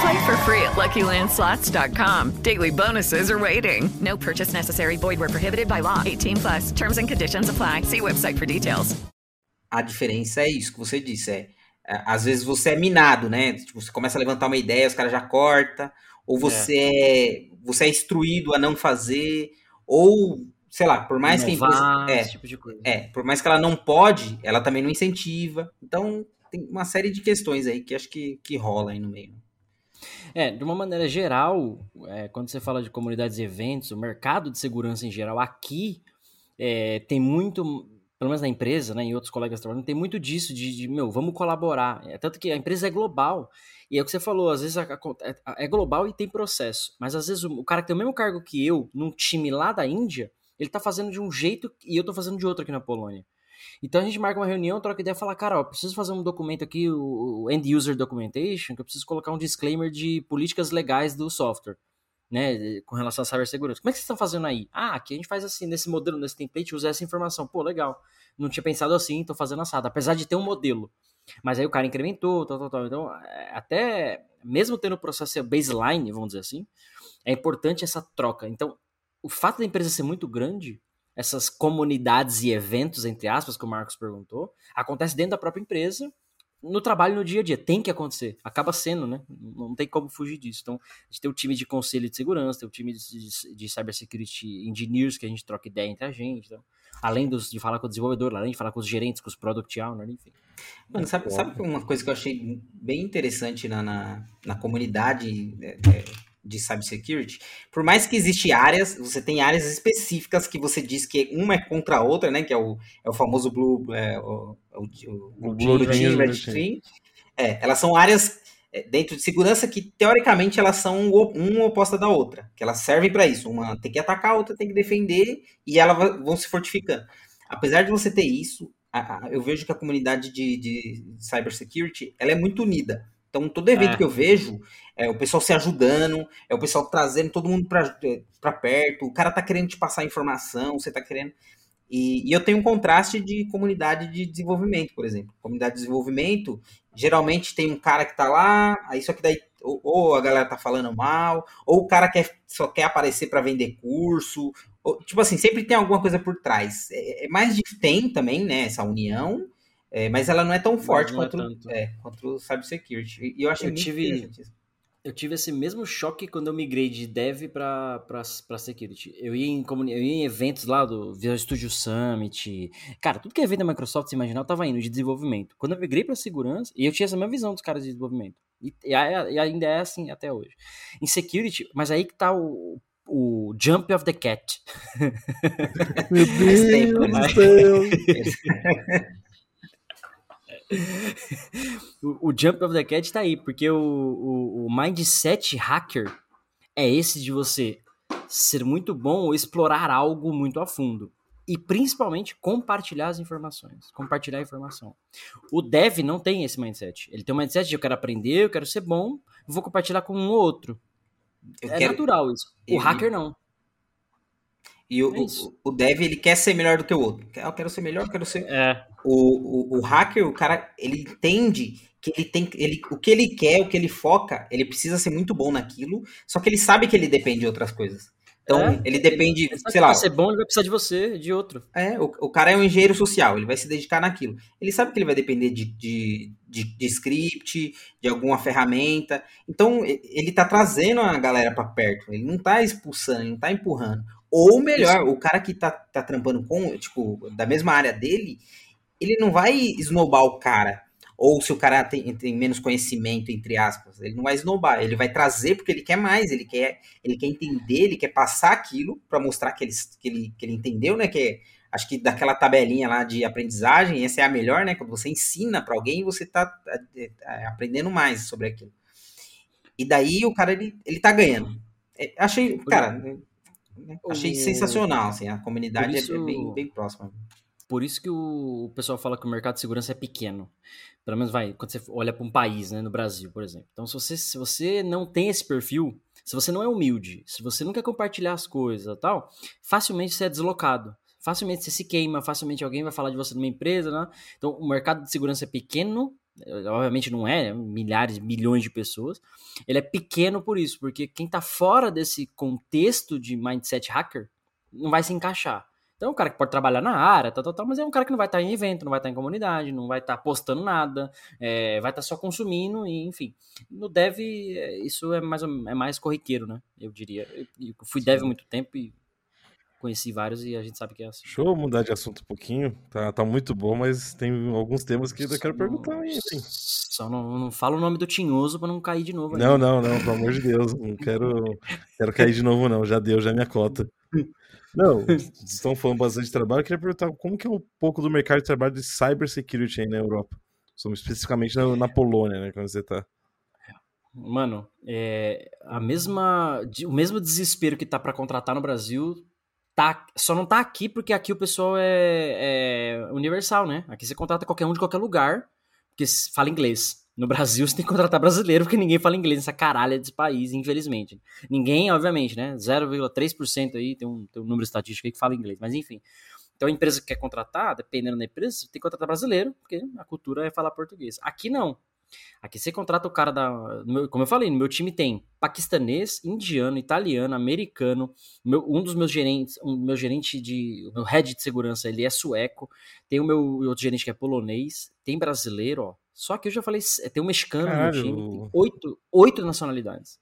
Play for free at LuckyLandSlots.com. Daily bonuses are waiting. No purchase necessary. Void where prohibited by law. 18 plus. Terms and conditions apply. See website for details. A diferença é isso que você disse. É, é, às vezes você é minado, né? Tipo, você começa a levantar uma ideia, os caras já cortam, ou você é. você é instruído a não fazer, ou, sei lá, por mais que a Inovar, empresa. esse tipo de coisa. É, por mais que ela não pode, ela também não incentiva. Então, tem uma série de questões aí que acho que, que rola aí no meio. É, de uma maneira geral, é, quando você fala de comunidades e eventos, o mercado de segurança em geral aqui é, tem muito, pelo menos na empresa, né, em outros colegas trabalhando, tem muito disso de, de, meu, vamos colaborar. É, tanto que a empresa é global. E é o que você falou, às vezes a- a- é global e tem processo. Mas às vezes o, o cara que tem o mesmo cargo que eu, num time lá da Índia, ele tá fazendo de um jeito e eu tô fazendo de outro aqui na Polônia. Então a gente marca uma reunião, troca ideia fala, cara, ó, preciso fazer um documento aqui, o End User Documentation, que eu preciso colocar um disclaimer de políticas legais do software, né, com relação à cibersegurança. Como é que vocês estão fazendo aí? Ah, aqui a gente faz assim, nesse modelo, nesse template, usa essa informação. Pô, legal. Não tinha pensado assim, tô fazendo assado. Apesar de ter um modelo. Mas aí o cara incrementou, tal, tal, tal. Então, é, até, mesmo tendo o processo baseline, vamos dizer assim, é importante essa troca. Então, o fato da empresa ser muito grande, essas comunidades e eventos, entre aspas, que o Marcos perguntou, acontece dentro da própria empresa, no trabalho, no dia a dia. Tem que acontecer. Acaba sendo, né? Não tem como fugir disso. Então, a gente tem o time de conselho de segurança, tem o time de, de, cybersecurity engineers, que a gente troca ideia entre a gente. Então, além dos, de falar com o desenvolvedor, além de falar com os gerentes, com os product owners, enfim. Mano, sabe, sabe uma coisa que eu achei bem interessante na, na, na comunidade é, é, de cybersecurity? Por mais que existem áreas, você tem áreas específicas que você diz que uma é contra a outra, né? Que é o, é o famoso Blue, é, o, o, o, O Blue Team, Red Team. Team. É, elas são áreas é, dentro de segurança que, teoricamente, elas são uma oposta da outra. Que elas servem para isso. Uma tem que atacar, a outra tem que defender, e elas vão se fortificando. Apesar de você ter isso, eu vejo que a comunidade de, de cybersecurity ela é muito unida. Então, todo evento É. que eu vejo, é o pessoal se ajudando, é o pessoal trazendo todo mundo para perto, o cara tá querendo te passar informação, você tá querendo. E, e eu tenho um contraste de comunidade de desenvolvimento, por exemplo. Comunidade de desenvolvimento, geralmente tem um cara que tá lá, aí só que daí ou, ou a galera tá falando mal, ou o cara quer, só quer aparecer para vender curso, ou, tipo assim, sempre tem alguma coisa por trás. É, é mais de tem também, né, essa união, é, mas ela não é tão forte é quanto, tanto. é, quanto o cybersecurity. E eu achei Eu muito tive- interessante isso. Eu tive esse mesmo choque quando eu migrei de dev pra security. Eu ia, em comuni- eu ia em eventos lá do Visual Studio Summit. Cara, tudo que é evento da Microsoft, se imaginar, eu tava indo de desenvolvimento. Quando eu migrei pra segurança, e eu tinha essa mesma visão dos caras de desenvolvimento. E, e e ainda é assim até hoje. Em security, mas aí que tá o, o jump of the cat. Meu [LAUGHS] Deus né? do céu. [LAUGHS] [LAUGHS] o, o Jump of the Cat tá aí, porque o, o, o mindset hacker é esse de você ser muito bom ou explorar algo muito a fundo. E principalmente compartilhar as informações. Compartilhar a informação. O dev não tem esse mindset. Ele tem o mindset de eu quero aprender, eu quero ser bom, vou compartilhar com um ou outro. Eu é quero- natural isso. O E- hacker não. E o, É o, o dev, ele quer ser melhor do que o outro. Eu quero ser melhor, eu quero ser... É. O, o, o hacker, o cara, ele entende que ele tem... Ele, o que ele quer, o que ele foca, ele precisa ser muito bom naquilo, só que ele sabe que ele depende de outras coisas. Então, É, ele depende, Ele sei lá... pra ser bom, ele vai precisar de você, de outro. É, o, o cara é um engenheiro social, ele vai se dedicar naquilo. Ele sabe que ele vai depender de, de, de, de script, de alguma ferramenta. Então, ele tá trazendo a galera para perto. Ele não tá expulsando, ele não tá empurrando. Ou melhor, o cara que tá, tá trampando com, tipo, da mesma área dele, ele não vai esnobar o cara. Ou se o cara tem, tem menos conhecimento, entre aspas, ele não vai esnobar, ele vai trazer porque ele quer mais, ele quer, ele quer entender, ele quer passar aquilo para mostrar que ele, que, ele, que ele entendeu, né? Que é- acho que daquela tabelinha lá de aprendizagem, essa é a melhor, né? Quando você ensina para alguém, você tá é, é, aprendendo mais sobre aquilo. E daí o cara, ele, ele tá ganhando. Achei, cara, achei O- sensacional, assim, a comunidade é- isso- é bem, bem próxima. Por isso que o, pessoal fala que o mercado de segurança é pequeno. Pelo menos vai, quando você olha para um país, né, no Brasil, por exemplo. Então, se você, se você não tem esse perfil, se você não é humilde, se você não quer compartilhar as coisas e tal, facilmente você é deslocado. Facilmente você se queima, facilmente alguém vai falar de você numa empresa, né? Então, o mercado de segurança é pequeno, obviamente não é, né, milhares, milhões de pessoas. Ele é pequeno por isso, porque quem tá fora desse contexto de mindset hacker não vai se encaixar. Então, é um cara que pode trabalhar na área, tal, tal, tal, mas é um cara que não vai estar em evento, não vai estar em comunidade, não vai estar postando nada, é, vai estar só consumindo, e, enfim. No dev, é, isso é mais, é mais corriqueiro, né? Eu diria. Eu, eu fui dev há muito tempo e conheci vários e a gente sabe que é assim. Deixa eu mudar de assunto um pouquinho. Tá, tá muito bom, mas tem alguns temas que eu quero perguntar ainda, hein? Só não, não fala o nome do Tinhoso pra não cair de novo. Não, ainda. não, não, pelo amor de Deus. Não quero, quero cair de novo, não. Já deu, já é minha cota. Não, estão falando bastante de trabalho. Eu queria perguntar como que é um pouco do mercado de trabalho de cybersecurity aí na Europa. Somos especificamente na, na Polônia, né? Quando você tá. Mano, é, a mesma, o mesmo desespero que tá pra contratar no Brasil, tá, só não tá aqui porque aqui o pessoal é, é universal, né? Aqui você contrata qualquer um de qualquer lugar, porque fala inglês. No Brasil você tem que contratar brasileiro porque ninguém fala inglês nessa caralha desse país, infelizmente. Ninguém, obviamente, né? 0,3% aí, tem um, tem um número estatístico aí que fala inglês, mas enfim. Então a empresa que quer contratar, dependendo da empresa, tem que contratar brasileiro, porque a cultura é falar português. Aqui não. Aqui você contrata o cara da. no meu- como eu falei, no meu time tem paquistanês, indiano, italiano, americano. Meu- um dos meus gerentes, um meu gerente de. O meu head de segurança, ele é sueco. Tem o meu outro gerente que é polonês. Tem brasileiro, ó. Só que eu já falei, tem um mexicano no meu Caralho. time. Tem oito, oito nacionalidades.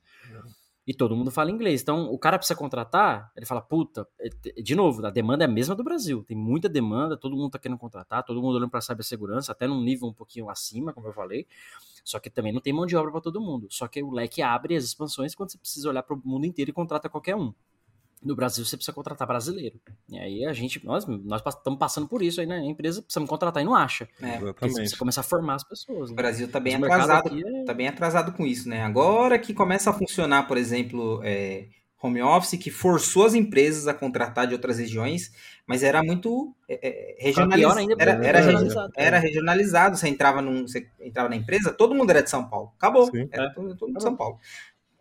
E todo mundo fala inglês. Então, o cara precisa contratar, ele fala, puta, é- de novo, a demanda é a mesma do Brasil. Tem muita demanda, todo mundo tá querendo contratar, todo mundo olhando pra cibersegurança, até num nível um pouquinho acima, como eu falei. Só que também não tem mão de obra para todo mundo. Só que o leque abre as expansões quando você precisa olhar para o mundo inteiro e contrata qualquer um. No Brasil você precisa contratar brasileiro. E aí a gente, nós, nós estamos passando por isso aí, né? A empresa precisa contratar e não acha. É. Porque você Exatamente. precisa começar a formar as pessoas. O né? Brasil tá bem o atrasado, é- tá bem atrasado com isso, né? Agora que começa a funcionar, por exemplo, é, home office, que forçou as empresas a contratar de outras regiões, mas era muito é, é, regionaliz- ainda, era, era, é regi- regionalizado. era regionalizado. Você entrava, num, você entrava na empresa, todo mundo era de São Paulo. Acabou. Sim. Era todo, todo mundo de São Paulo.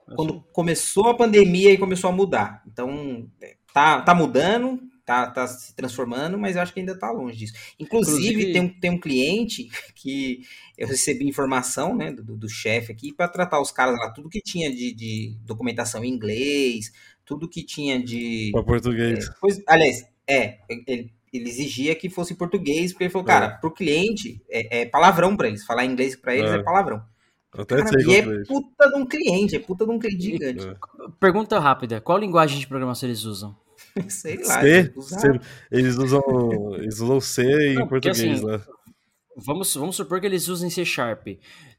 Assim, Quando começou a pandemia e começou a mudar. Então, é, tá, tá mudando, tá, tá se transformando, mas eu acho que ainda tá longe disso. Inclusive, Inclusive- Tem, um, tem um cliente que eu recebi informação, né, do, do chefe aqui, para tratar os caras lá, tudo que tinha de, de documentação em inglês, tudo que tinha de. Pra português. Pois, aliás, é, ele, ele exigia que fosse em português, porque ele falou, É. cara, pro cliente é, é palavrão pra eles. Falar inglês pra eles é, É. palavrão. Até Cara, sei e é é isso. puta de um cliente, é puta de um cliente gigante. É. Pergunta rápida: qual linguagem de programação eles usam? [LAUGHS] Sei lá. C, eles usam eles usam C em Não, português assim, lá. Vamos, vamos supor que eles usem C Sharp.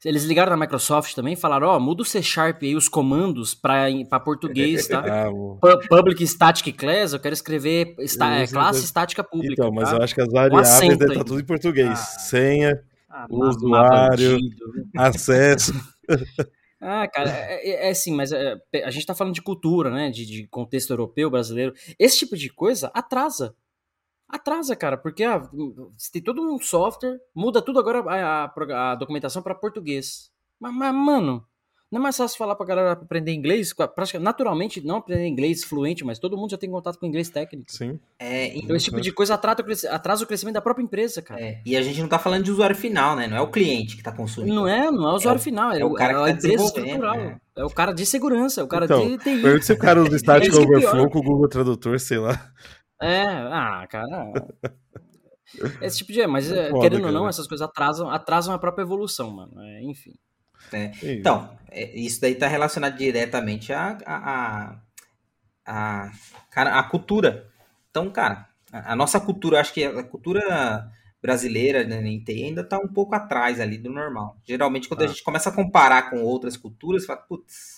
Eles ligaram na Microsoft também e falaram: Ó, muda o C Sharp aí, os comandos pra, pra português, tá? [LAUGHS] Ah, Public Static Class, eu quero escrever esta- é, classe estática pública. Então, mas tá? eu acho que as variáveis devem estar ainda. tudo em português. Ah. Senha, Ah, usuário, bandido. [LAUGHS] acesso. Ah, cara, é, é- é assim, mas é, a gente tá falando de cultura, né? De, de contexto europeu, brasileiro. Esse tipo de coisa atrasa. Atrasa, cara, porque ah, você tem todo um software, muda tudo agora a, a a documentação para português. Mas, mas, mano, não é mais fácil falar pra galera aprender inglês? Praticamente, naturalmente, não aprender inglês fluente, mas todo mundo já tem contato com inglês técnico. Sim. É, Então, esse tipo de coisa atrasa, atrasa o crescimento da própria empresa, cara. É, e a gente não tá falando de usuário final, né? Não é o cliente que tá consumindo. Não é, não é o usuário É final, é, é o cara é que a tá empresa estrutural. né? É o cara de segurança, é o cara Então, de TI. pergunta se o cara usa Static É é. Overflow com o Google Tradutor, sei lá. É, ah, cara. [LAUGHS] Esse tipo de. Mas, é, Foda, querendo ou não, cara. essas coisas atrasam, atrasam a própria evolução, mano. É, enfim. É. Isso. Então, é, isso daí tá relacionado diretamente à a, a, a, cara, a cultura. Então, cara, a, a nossa cultura, acho que a cultura brasileira né, em TI ainda tá um pouco atrás ali do normal. Geralmente, quando a Tá. gente começa a comparar com outras culturas, fala, putz,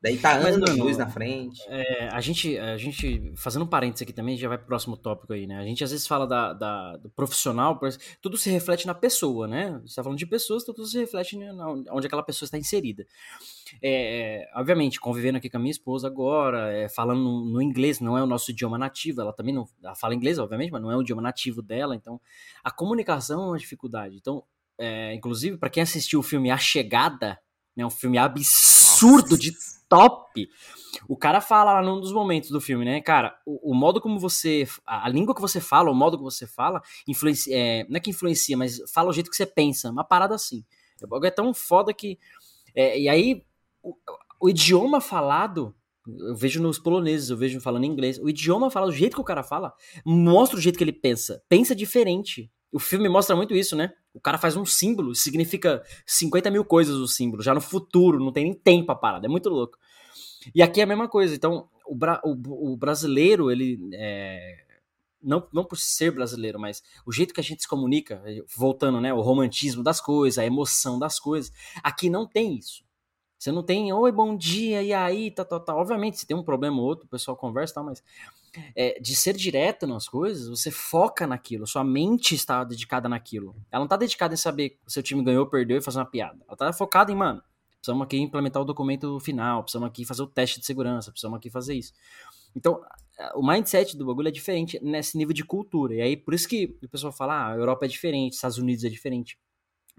daí tá anos luz na frente. É, a gente, a gente, fazendo um parênteses aqui também, já vai pro próximo tópico aí, né? A gente às vezes fala da, da- do profissional, tudo se reflete na pessoa, né? Você tá falando de pessoas, então tudo se reflete na- onde aquela pessoa está inserida. É, obviamente, convivendo aqui com a minha esposa agora, é, falando no, no inglês, não é o nosso idioma nativo, ela também não ela fala inglês, obviamente, mas não é o idioma nativo dela, então a comunicação é uma dificuldade. Então, é, inclusive, para quem assistiu o filme A Chegada, né, um filme absurdo de top, o cara fala lá num dos momentos do filme, né, cara, o, o modo como você, a, língua que você fala, o modo que você fala, influencia, é, não é que influencia, mas fala o jeito que você pensa, uma parada assim. É tão foda que, é, e aí, o, o idioma falado, eu vejo nos poloneses, eu vejo falando inglês, o idioma falado, o jeito que o cara fala, mostra o jeito que ele pensa, pensa diferente. O filme mostra muito isso, né? O cara faz um símbolo, significa 50 mil coisas o símbolo, já no futuro, não tem nem tempo a parada, é muito louco. E aqui é a mesma coisa, então o, bra- o- o brasileiro, ele é, não, não por ser brasileiro, mas o jeito que a gente se comunica, voltando, né, o romantismo das coisas, a emoção das coisas, aqui não tem isso. Você não tem, oi, bom dia, e aí, tá, tá, tá. Obviamente, se tem um problema ou outro, o pessoal conversa e tal, mas é, de ser direto nas coisas, você foca naquilo, sua mente está dedicada naquilo. Ela não está dedicada em saber se o time ganhou, perdeu e fazer uma piada. Ela está focada em, mano, precisamos aqui implementar o documento final, precisamos aqui fazer o teste de segurança, precisamos aqui fazer isso. Então, o mindset do bagulho é diferente nesse nível de cultura. E aí, por isso que o pessoal fala, ah, a Europa é diferente, Estados Unidos é diferente.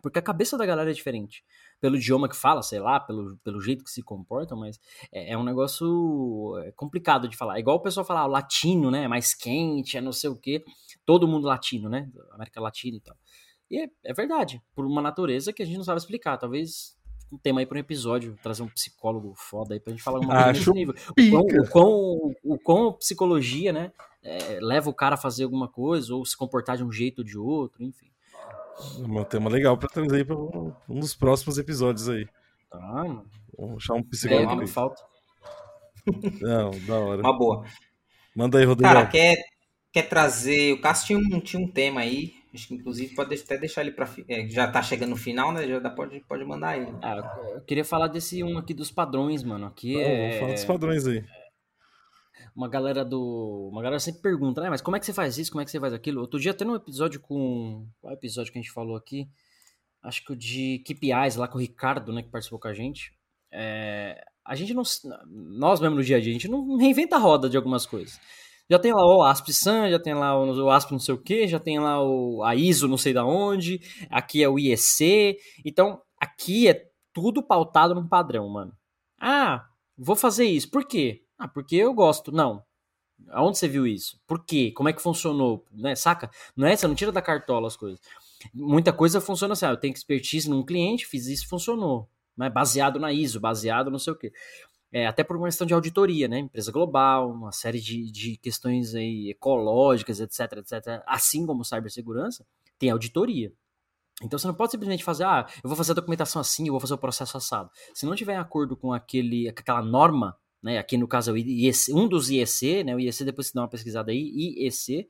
Porque a cabeça da galera é diferente. Pelo idioma que fala, sei lá, pelo, pelo jeito que se comportam, mas é, é um negócio é, complicado de falar. É igual o pessoal falar, ah, o latino, né? É mais quente, é não sei o quê. Todo mundo latino, né? América Latina e tal. E é, é verdade, por uma natureza que a gente não sabe explicar. Talvez um tema aí para um episódio, trazer um psicólogo foda aí pra gente falar [LAUGHS] Acho nesse nível. O quão, o, quão, o quão psicologia, né? é, leva o cara a fazer alguma coisa ou se comportar de um jeito ou de outro, enfim. Um tema legal pra trazer aí pra um dos próximos episódios aí. Tá, mano. Vamos achar um É, psicólogo. que não aí. falta. Não, da hora. Uma boa. Manda aí, Rodrigo. Cara, quer, quer trazer. O Cássio tinha um, tinha um tema aí. Acho que inclusive pode até deixar ele pra. É, já tá chegando no final, né? Já dá, pode, pode mandar ele. Ah, eu queria falar desse um aqui dos padrões, mano. Aqui é. vamos falar dos padrões aí. Uma galera do. Uma galera sempre pergunta, né? Mas como é que você faz isso? Como é que você faz aquilo? Outro dia, até num episódio com. Qual é episódio que a gente falou aqui? Acho que o de KPIs, lá com o Ricardo, né? Que participou com a gente. É, A gente não. Nós mesmo no dia a dia, a gente não reinventa a roda de algumas coisas. Já tem lá o ASP SAN, já tem lá o ASP não sei o que, já tem lá o, a ISO não sei da onde, aqui é o IEC. Então, aqui é tudo pautado num padrão, mano. Ah, vou fazer isso. Por quê? Ah, porque eu gosto. Não. Aonde você viu isso? Por quê? Como é que funcionou? Né? Saca? Não é? Você não tira da cartola as coisas. Muita coisa funciona assim, ah, eu tenho expertise num cliente, fiz isso funcionou. Né? Baseado na ISO, baseado não sei o quê. É, até por uma questão de auditoria, né? Empresa global, uma série de, de questões aí ecológicas, etc, etc. Assim como cibersegurança, tem auditoria. Então você não pode simplesmente fazer, ah, eu vou fazer a documentação assim, eu vou fazer o processo assado. Se não tiver em acordo com aquele, aquela norma, né? Aqui no caso é o IEC, um dos IEC, né? O IEC depois você dá uma pesquisada aí, IEC,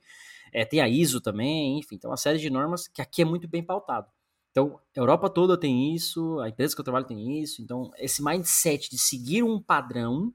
é, tem a ISO também, enfim, tem uma série de normas que aqui é muito bem pautado. Então, a Europa toda tem isso, a empresa que eu trabalho tem isso. Então, esse mindset de seguir um padrão.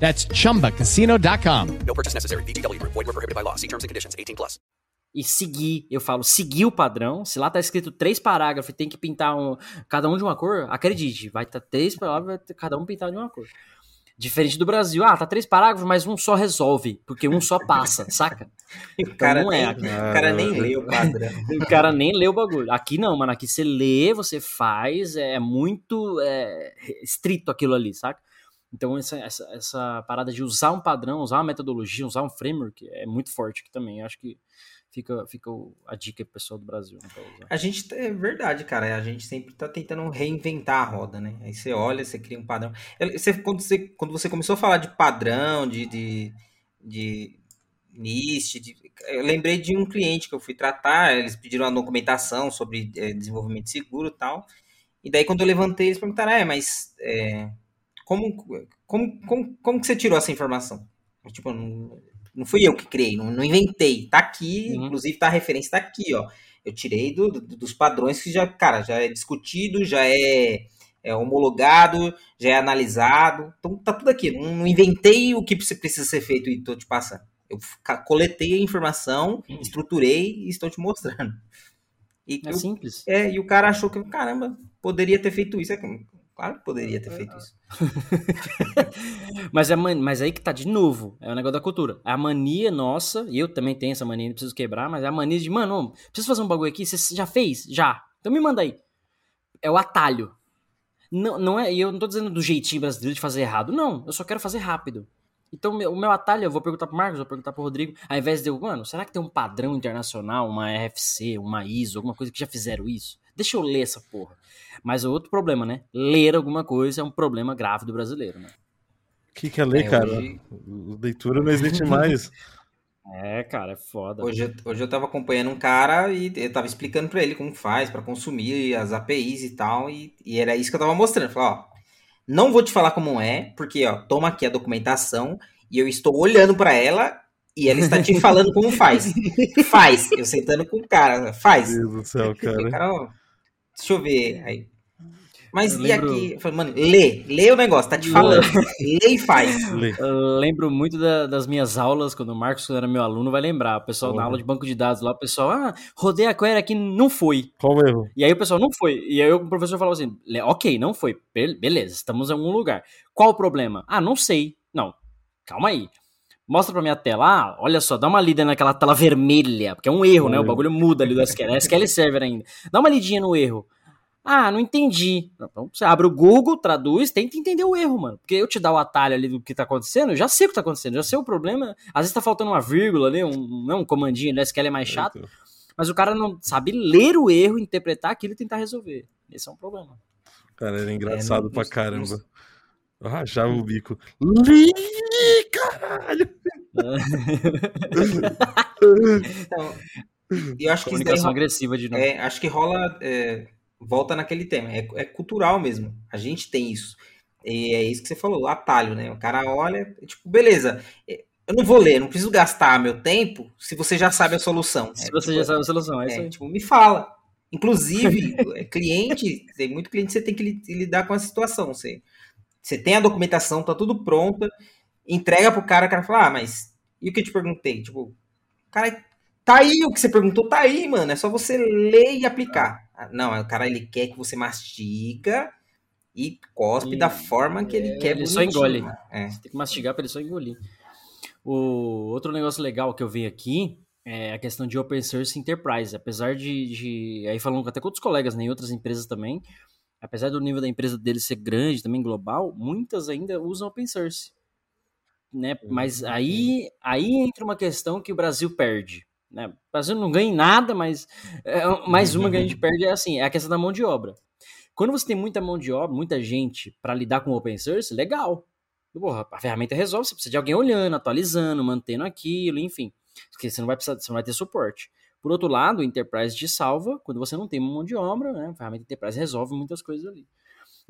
That's chumbacasino.com. No purchase necessary. Group. Void were prohibited by law. See terms and conditions. 18 plus. E seguir, eu falo, seguir o padrão. Se lá tá escrito três parágrafos e tem que pintar um, cada um de uma cor, acredite, vai estar tá três ter cada um pintado de uma cor. Diferente do Brasil, ah, tá três parágrafos, mas um só resolve, porque um só passa, saca? [LAUGHS] Então, o cara, não é. Nem, o cara nem lê o padrão. [LAUGHS] o cara nem lê o bagulho. Aqui não, mano, aqui você lê, você faz, é muito é, estrito aquilo ali, saca? Então, essa, essa, essa, parada de usar um padrão, usar uma metodologia, usar um framework é muito forte aqui também. Eu acho que fica, fica a dica pro pessoal do Brasil. A gente, é verdade, cara. A gente sempre tá tentando reinventar a roda, né? Aí você olha, você cria um padrão. Você, quando, você, quando você começou a falar de padrão, de, de, de NIST, de, eu lembrei de um cliente que eu fui tratar, eles pediram uma documentação sobre é, desenvolvimento seguro e tal. E daí, quando eu levantei, eles perguntaram: é, mas é, como, como, como, como que você tirou essa informação? Tipo, não, não fui eu que criei, não, não inventei. Tá aqui, uhum. inclusive tá a referência tá aqui, ó. Eu tirei do, do, dos padrões que já, cara, já é discutido, já é, é, homologado, já é analisado. Então tá tudo aqui. Não, não inventei o que precisa ser feito e tô te passando. Eu coletei a informação, uhum. estruturei e estou te mostrando. E é eu, simples. É, e o cara achou que, caramba, poderia ter feito isso. É, Claro que poderia ter feito isso. [LAUGHS] mas, é mas aí que tá de novo, é o negócio da cultura. A mania nossa, e eu também tenho essa mania, não preciso quebrar, mas é a mania de, mano, preciso fazer um bagulho aqui, você já fez? Já. Então me manda aí. É o atalho. Não, não é, e eu não tô dizendo do jeitinho brasileiro de fazer errado, não. Eu só quero fazer rápido. Então, o meu atalho, eu vou perguntar pro Marcos, vou perguntar pro Rodrigo, ao invés de eu, mano, será que tem um padrão internacional, uma RFC, uma ISO, alguma coisa que já fizeram isso? Deixa eu ler essa porra. Mas o outro problema, né? Ler alguma coisa é um problema grave do brasileiro, né? O que, que é ler, é, cara? Hoje... Leitura não existe mais. [LAUGHS] É, cara, é foda. Hoje, eu, hoje eu tava acompanhando um cara e eu tava explicando para ele como faz para consumir as APIs e tal, e, e, era isso que eu tava mostrando. Falei, ó, não vou te falar como é, porque, ó, toma aqui a documentação e eu estou olhando para ela e ela está te [LAUGHS] falando como faz. faz. Eu sentando com o cara, faz. Meu Deus do céu, cara. cara ó, Deixa eu ver aí. Mas eu e lembro... aqui? Eu falei, mano, lê, lê o negócio, tá te falando. lê e faz. [LAUGHS] Lê. Eu lembro muito da, das minhas aulas, quando o Marcos quando era meu aluno, vai lembrar. O pessoal, oh. na aula de banco de dados lá, o pessoal, ah, rodei a query aqui, não foi. Qual o erro? E aí o pessoal, não foi. E aí o professor falou assim, ok, não foi. Beleza, estamos em algum lugar. Qual o problema? Ah, não sei. Não, calma aí. Mostra pra minha tela, ah, olha só, dá uma lida naquela tela vermelha, porque é um erro, né? O bagulho muda ali do SQL, é SQL Server ainda. Dá uma lidinha no erro. Ah, não entendi. Então você abre o Google, traduz, tenta entender o erro, mano. Porque eu te dar o atalho ali do que tá acontecendo, eu já sei o que tá acontecendo, já sei o problema. Às vezes tá faltando uma vírgula ali, um, não, um comandinho, né? SQL é mais chato. Mas o cara não sabe ler o erro, interpretar aquilo e tentar resolver. Esse é um problema. Cara, era engraçado é, não, pra caramba. Não, Rachava o bico. Caralho! então, eu acho que Comunicação daí, agressiva de novo. É, acho que rola. É, volta naquele tema. É, é, cultural mesmo. A gente tem isso. E é isso que você falou, atalho, né? O cara olha, tipo, beleza. É, eu não vou ler, não preciso gastar meu tempo se você já sabe a solução. Se é, você tipo, já sabe a solução, é, isso aí. Tipo, me fala. Inclusive, [LAUGHS] é, cliente, tem muito cliente você tem que lidar com a situação. Você você tem a documentação, tá tudo pronta, entrega pro cara, o cara fala, ah, mas e o que eu te perguntei? Tipo, cara, Tá aí o que você perguntou, tá aí, mano. É só você ler e aplicar. Ah, Não, o cara ele quer que você mastiga e cospe E- da forma que ele É, quer. ele só engole. É. Você tem que mastigar para ele só engolir. O outro negócio legal que eu vi aqui é a questão de open source enterprise. Apesar de, de- aí falando até com outros colegas, né, em outras empresas também, apesar do nível da empresa deles ser grande, também global, muitas ainda usam open source. Né? Mas aí, aí entra uma questão que o Brasil perde. Né? O Brasil não ganha em nada, mas é, mais uma que a gente perde é assim, é a questão da mão de obra. Quando você tem muita mão de obra, muita gente para lidar com open source, legal. Porra, a ferramenta resolve, você precisa de alguém olhando, atualizando, mantendo aquilo, enfim. Porque você não vai precisar, você não vai ter suporte. Por outro lado, o Enterprise te salva quando você não tem mão de obra, né? A ferramenta Enterprise resolve muitas coisas ali.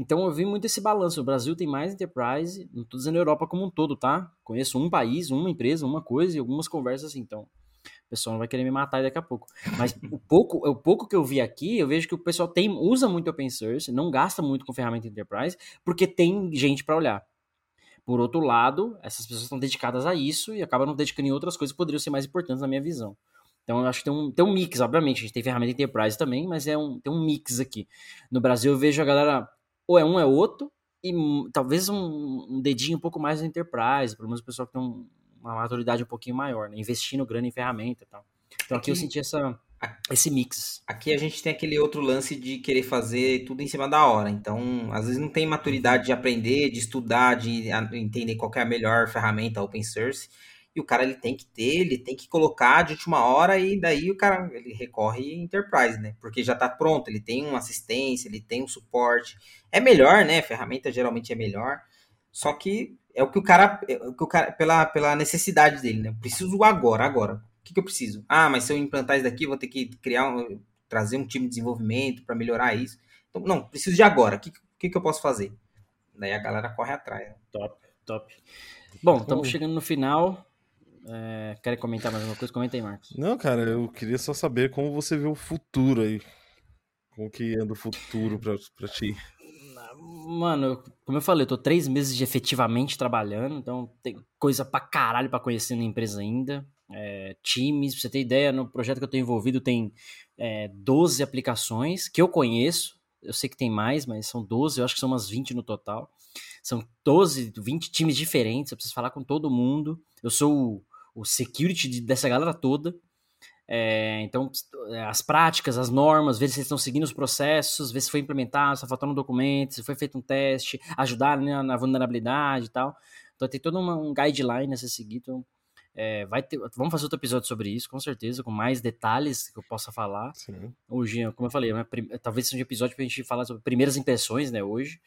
Então eu vi muito esse balanço. O Brasil tem mais Enterprise, não estou dizendo a Europa como um todo, tá? Conheço um país, uma empresa, uma coisa e algumas conversas assim. Então, o pessoal não vai querer me matar daqui a pouco. Mas o [LAUGHS] pouco, o pouco que eu vi aqui, eu vejo que o pessoal tem, usa muito open source, não gasta muito com ferramenta Enterprise, porque tem gente para olhar. Por outro lado, essas pessoas estão dedicadas a isso e acabam não dedicando em outras coisas que poderiam ser mais importantes na minha visão. Então eu acho que tem um, tem um mix, obviamente. A gente tem ferramenta Enterprise também, mas é um, tem um mix aqui. No Brasil eu vejo a galera, ou é um, é outro, e talvez um, um dedinho um pouco mais no Enterprise, pelo menos o pessoal que tem um- uma maturidade um pouquinho maior, né? Investindo grana em ferramenta e tal. Então aqui eu Aqui- senti essa, esse mix. Aqui a gente tem aquele outro lance de querer fazer tudo em cima da hora. Então, às vezes não tem maturidade de aprender, de estudar, de entender qual é a melhor ferramenta open source. E o cara ele tem que ter, ele tem que colocar de última hora e daí o cara ele recorre enterprise, né? Porque já tá pronto, ele tem uma assistência, ele tem um suporte. É melhor, né? A ferramenta geralmente é melhor. Só que é o que o cara, é o que o cara pela, pela necessidade dele, né? Preciso agora, agora. O que, que eu preciso? Ah, mas se eu implantar isso daqui, eu vou ter que criar, um, trazer um time de desenvolvimento para melhorar isso. Então, não, preciso de agora. O que, que, que eu posso fazer? Daí a galera corre atrás. né? Top, top. Bom, estamos chegando no final. É, querem comentar mais alguma coisa? Comenta aí, Marcos. Não, cara, eu queria só saber como você vê o futuro aí. Como que anda o futuro pra ti? Mano, como eu falei, eu tô três meses de efetivamente trabalhando, então tem coisa pra caralho pra conhecer na empresa ainda. É, times, pra você ter ideia, no projeto que eu tô envolvido tem é, 12 aplicações que eu conheço. Eu sei que tem mais, mas são 12, eu acho que são umas 20 no total. São 12, 20 times diferentes, eu preciso falar com todo mundo. Eu sou o, o security de- dessa galera toda. É, então, é, as práticas, as normas, ver se eles estão seguindo os processos, ver se foi implementado, se tá faltando um documento, se foi feito um teste, ajudar né, na, vulnerabilidade e tal. Então tem todo uma, um guideline a ser seguido. Então, é, vai ter, vamos fazer outro episódio sobre isso, com certeza, com mais detalhes que eu possa falar. Sim. Hoje, como eu falei, né, prim- talvez seja um episódio pra gente falar sobre primeiras impressões, né, hoje.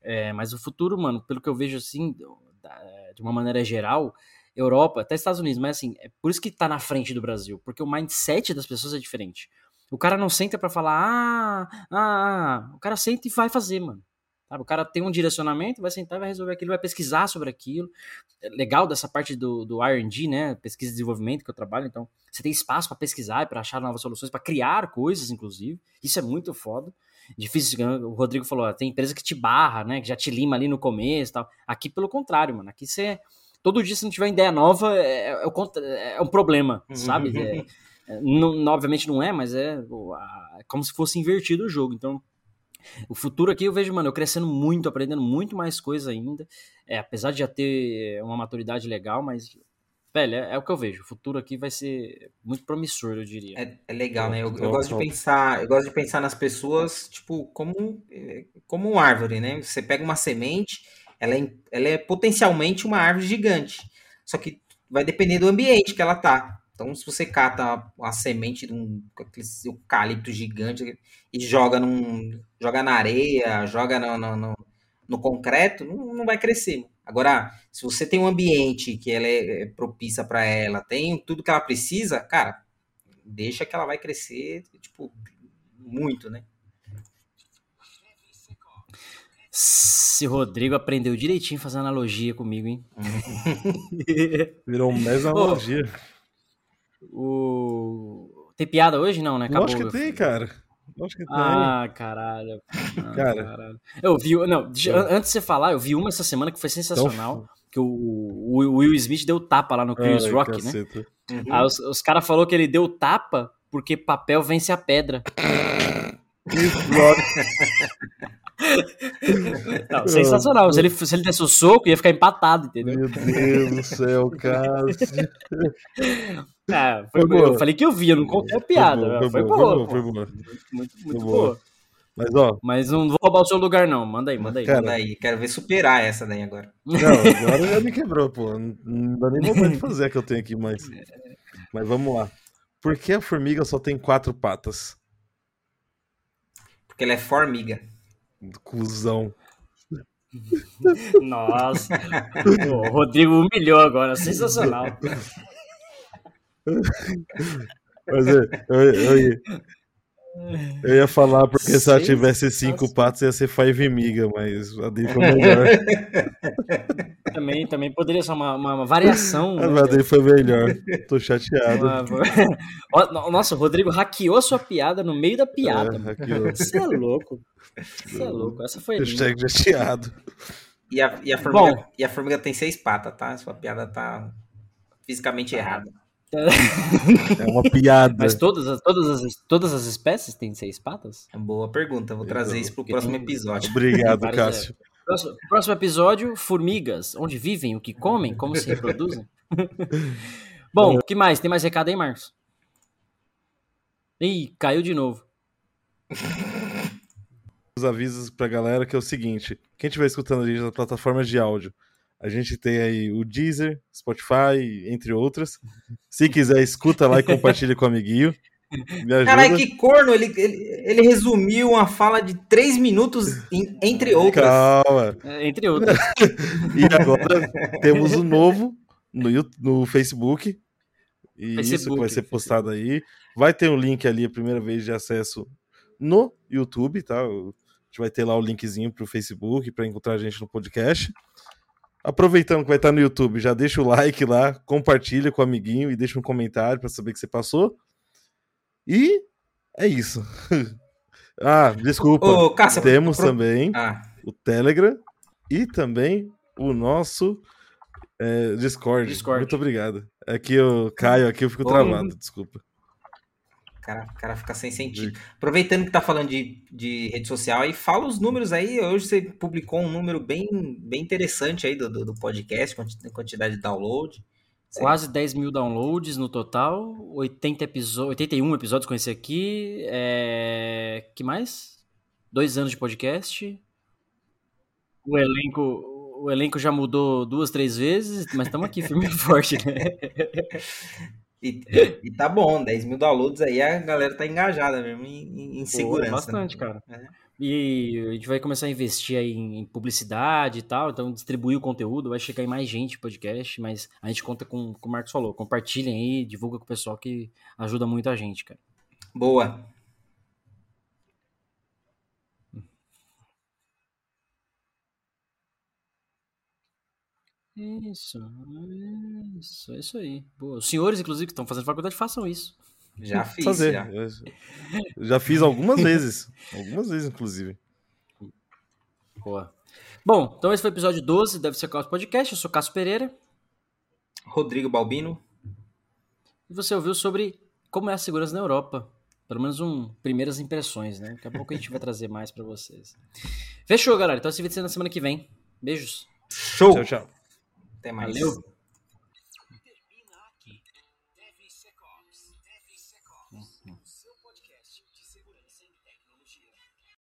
É, mas o futuro, mano, pelo que eu vejo assim, de uma maneira geral, Europa, até Estados Unidos, mas assim, é por isso que tá na frente do Brasil, porque o mindset das pessoas é diferente. O cara não senta pra falar, ah, ah, ah, o cara senta e vai fazer, mano. Sabe? O cara tem um direcionamento, vai sentar, vai resolver aquilo, vai pesquisar sobre aquilo. É legal dessa parte do, do R&D, né, pesquisa e desenvolvimento que eu trabalho, então você tem espaço pra pesquisar e pra achar novas soluções, pra criar coisas, inclusive. Isso é muito foda. Difícil, o Rodrigo falou, tem empresa que te barra, né, que já te lima ali no começo e tal. Aqui, pelo contrário, mano, aqui você todo dia, se não tiver ideia nova, é, é contra- é um problema, sabe? É, é, não- obviamente não é, mas é, é como se fosse invertido o jogo. Então, o futuro aqui eu vejo, mano, eu crescendo muito, aprendendo muito mais coisa ainda. É, apesar de já ter uma maturidade legal, mas, velho, é, é o que eu vejo. O futuro aqui vai ser muito promissor, eu diria. É, é legal, né? Eu, eu gosto de pensar, eu gosto de pensar nas pessoas, tipo, como, como uma árvore, né? Você pega uma semente, ela é, ela é potencialmente uma árvore gigante. Só que vai depender do ambiente que ela tá. Então, se você cata uma semente de um eucalipto gigante e joga num, joga na areia, joga no, no, no- no concreto, não, não vai crescer. Agora, se você tem um ambiente que ela é, é propícia para ela, tem tudo que ela precisa, cara, deixa que ela vai crescer, tipo, muito, né? Se Rodrigo aprendeu direitinho a fazer analogia comigo, hein? [LAUGHS] Virou um mês analogia. O... Tem piada hoje? Não, né? Acabou. Lógico que tem, cara. Lógico que tem. Ah, caralho. Ah, Cara. caralho. Eu vi. Não, Eu- antes de você falar, eu vi uma essa semana que foi sensacional. que o, o Will Smith deu tapa lá no Chris Ai, Rock, né? caceta. Uhum. Aí os, os caras falaram que ele deu tapa porque papel vence a pedra. [LAUGHS] [LAUGHS] Não, sensacional. Se ele, se ele desse o soco, ia ficar empatado, entendeu? Meu Deus do céu, [LAUGHS] Cássio. É, foi Foi boa. Eu falei que eu vi, eu não contei a piada. Foi Foi, boa, boa, foi boa, foi boa. Muito, Foi muito boa. boa. Mas, ó, Mas não vou roubar o seu lugar, não. Manda aí, manda aí. Cara, Manda aí, quero ver superar essa daí agora. Não, [LAUGHS] agora já me quebrou, pô. Não, dá nem vontade de fazer a que eu tenho aqui mais. Mas vamos lá. Por que a formiga só tem quatro patas? Porque ela é formiga. Cusão. Nossa. Pô, o Rodrigo humilhou agora. Sensacional. Mas eu, eu, eu eu ia falar porque se ela tivesse cinco patas ia ser Five Miga, mas a dele foi melhor. [LAUGHS] Também, também poderia ser uma, uma, uma variação. né, A dele foi melhor. Tô chateado. Uma- [LAUGHS] Nossa, o Rodrigo hackeou sua piada no meio da piada. É. Você é louco. Você é louco.Essa foi linda. Hashtag chateado. E a, e, a formiga, Bom. e a formiga tem seis patas, tá? Sua piada tá fisicamente errada. [LAUGHS] É uma piada. Mas todas, as- todas, as, todas as espécies têm seis patas? É boa pergunta, vou trazer isso pro Porque próximo tem- episódio. Obrigado, [LAUGHS] Cássio. é. Próximo, próximo episódio, formigas. Onde vivem, o que comem, como se reproduzem. [LAUGHS] Bom, o que mais? Tem mais recado aí, Marcos? Ih, caiu de novo. Os avisos pra galera que é o seguinte: quem estiver escutando a gente nas plataformas de áudio, a gente tem aí o Deezer, Spotify, entre outras. Se quiser, escuta lá e compartilha com o amiguinho. Caralho, que corno! Ele, ele, ele resumiu uma fala de três minutos em- entre outras. Calma. É, Entre outras. [LAUGHS] E agora temos o novo no, no Facebook. E isso que Facebook, vai ser postado aí. Vai ter um link ali, a primeira vez de acesso no YouTube, tá? A gente vai ter lá o linkzinho pro Facebook para encontrar a gente no podcast. Aproveitando que vai estar no YouTube, já deixa o like lá, compartilha com o amiguinho e deixa um comentário para saber que você passou. E é isso. [LAUGHS] ah, desculpa. Ô, Cássia, Temos pro- também Ah, o Telegram e também o nosso é, Discord. Discord. Muito obrigado. Que eu caio aqui, eu fico travado, desculpa. O cara, o cara fica sem sentido. Aproveitando que tá falando de, de rede social aí, fala os números aí. Hoje você publicou um número bem, bem interessante aí do, do, do podcast, quanti- quantidade de download. Quase 10 mil downloads no total, 80 episódios, 81 episódios com esse aqui. É... que mais? Dois anos de podcast. O elenco, o elenco já mudou duas, três vezes, mas estamos aqui [LAUGHS] firme e forte, né? [LAUGHS] E, e tá bom, 10 mil downloads aí, a galera tá engajada mesmo em, em Pô, segurança. bastante, cara. É. E a gente vai começar a investir aí em publicidade e tal, então distribuir o conteúdo, vai chegar em mais gente podcast, mas a gente conta com, com o Marcos falou, compartilhem aí, divulga com o pessoal que ajuda muito a gente, cara. Boa. Isso, isso, é isso aí. Boa. Os senhores, inclusive, que estão fazendo faculdade, façam isso. Já [LAUGHS] fiz, Fazer. já. Já fiz algumas vezes. Algumas vezes, inclusive. Boa. Bom, então esse foi o episódio 12 Deve Ser Caos Podcast. Eu sou Cássio Pereira. Rodrigo Balbino. E você ouviu sobre como é a segurança na Europa. Pelo menos um primeiras impressões, né? Daqui a pouco a gente vai trazer mais pra vocês. Fechou, galera. Então se vê na semana que vem. Beijos. Show! Tchau, tchau. Até mais. Valeu.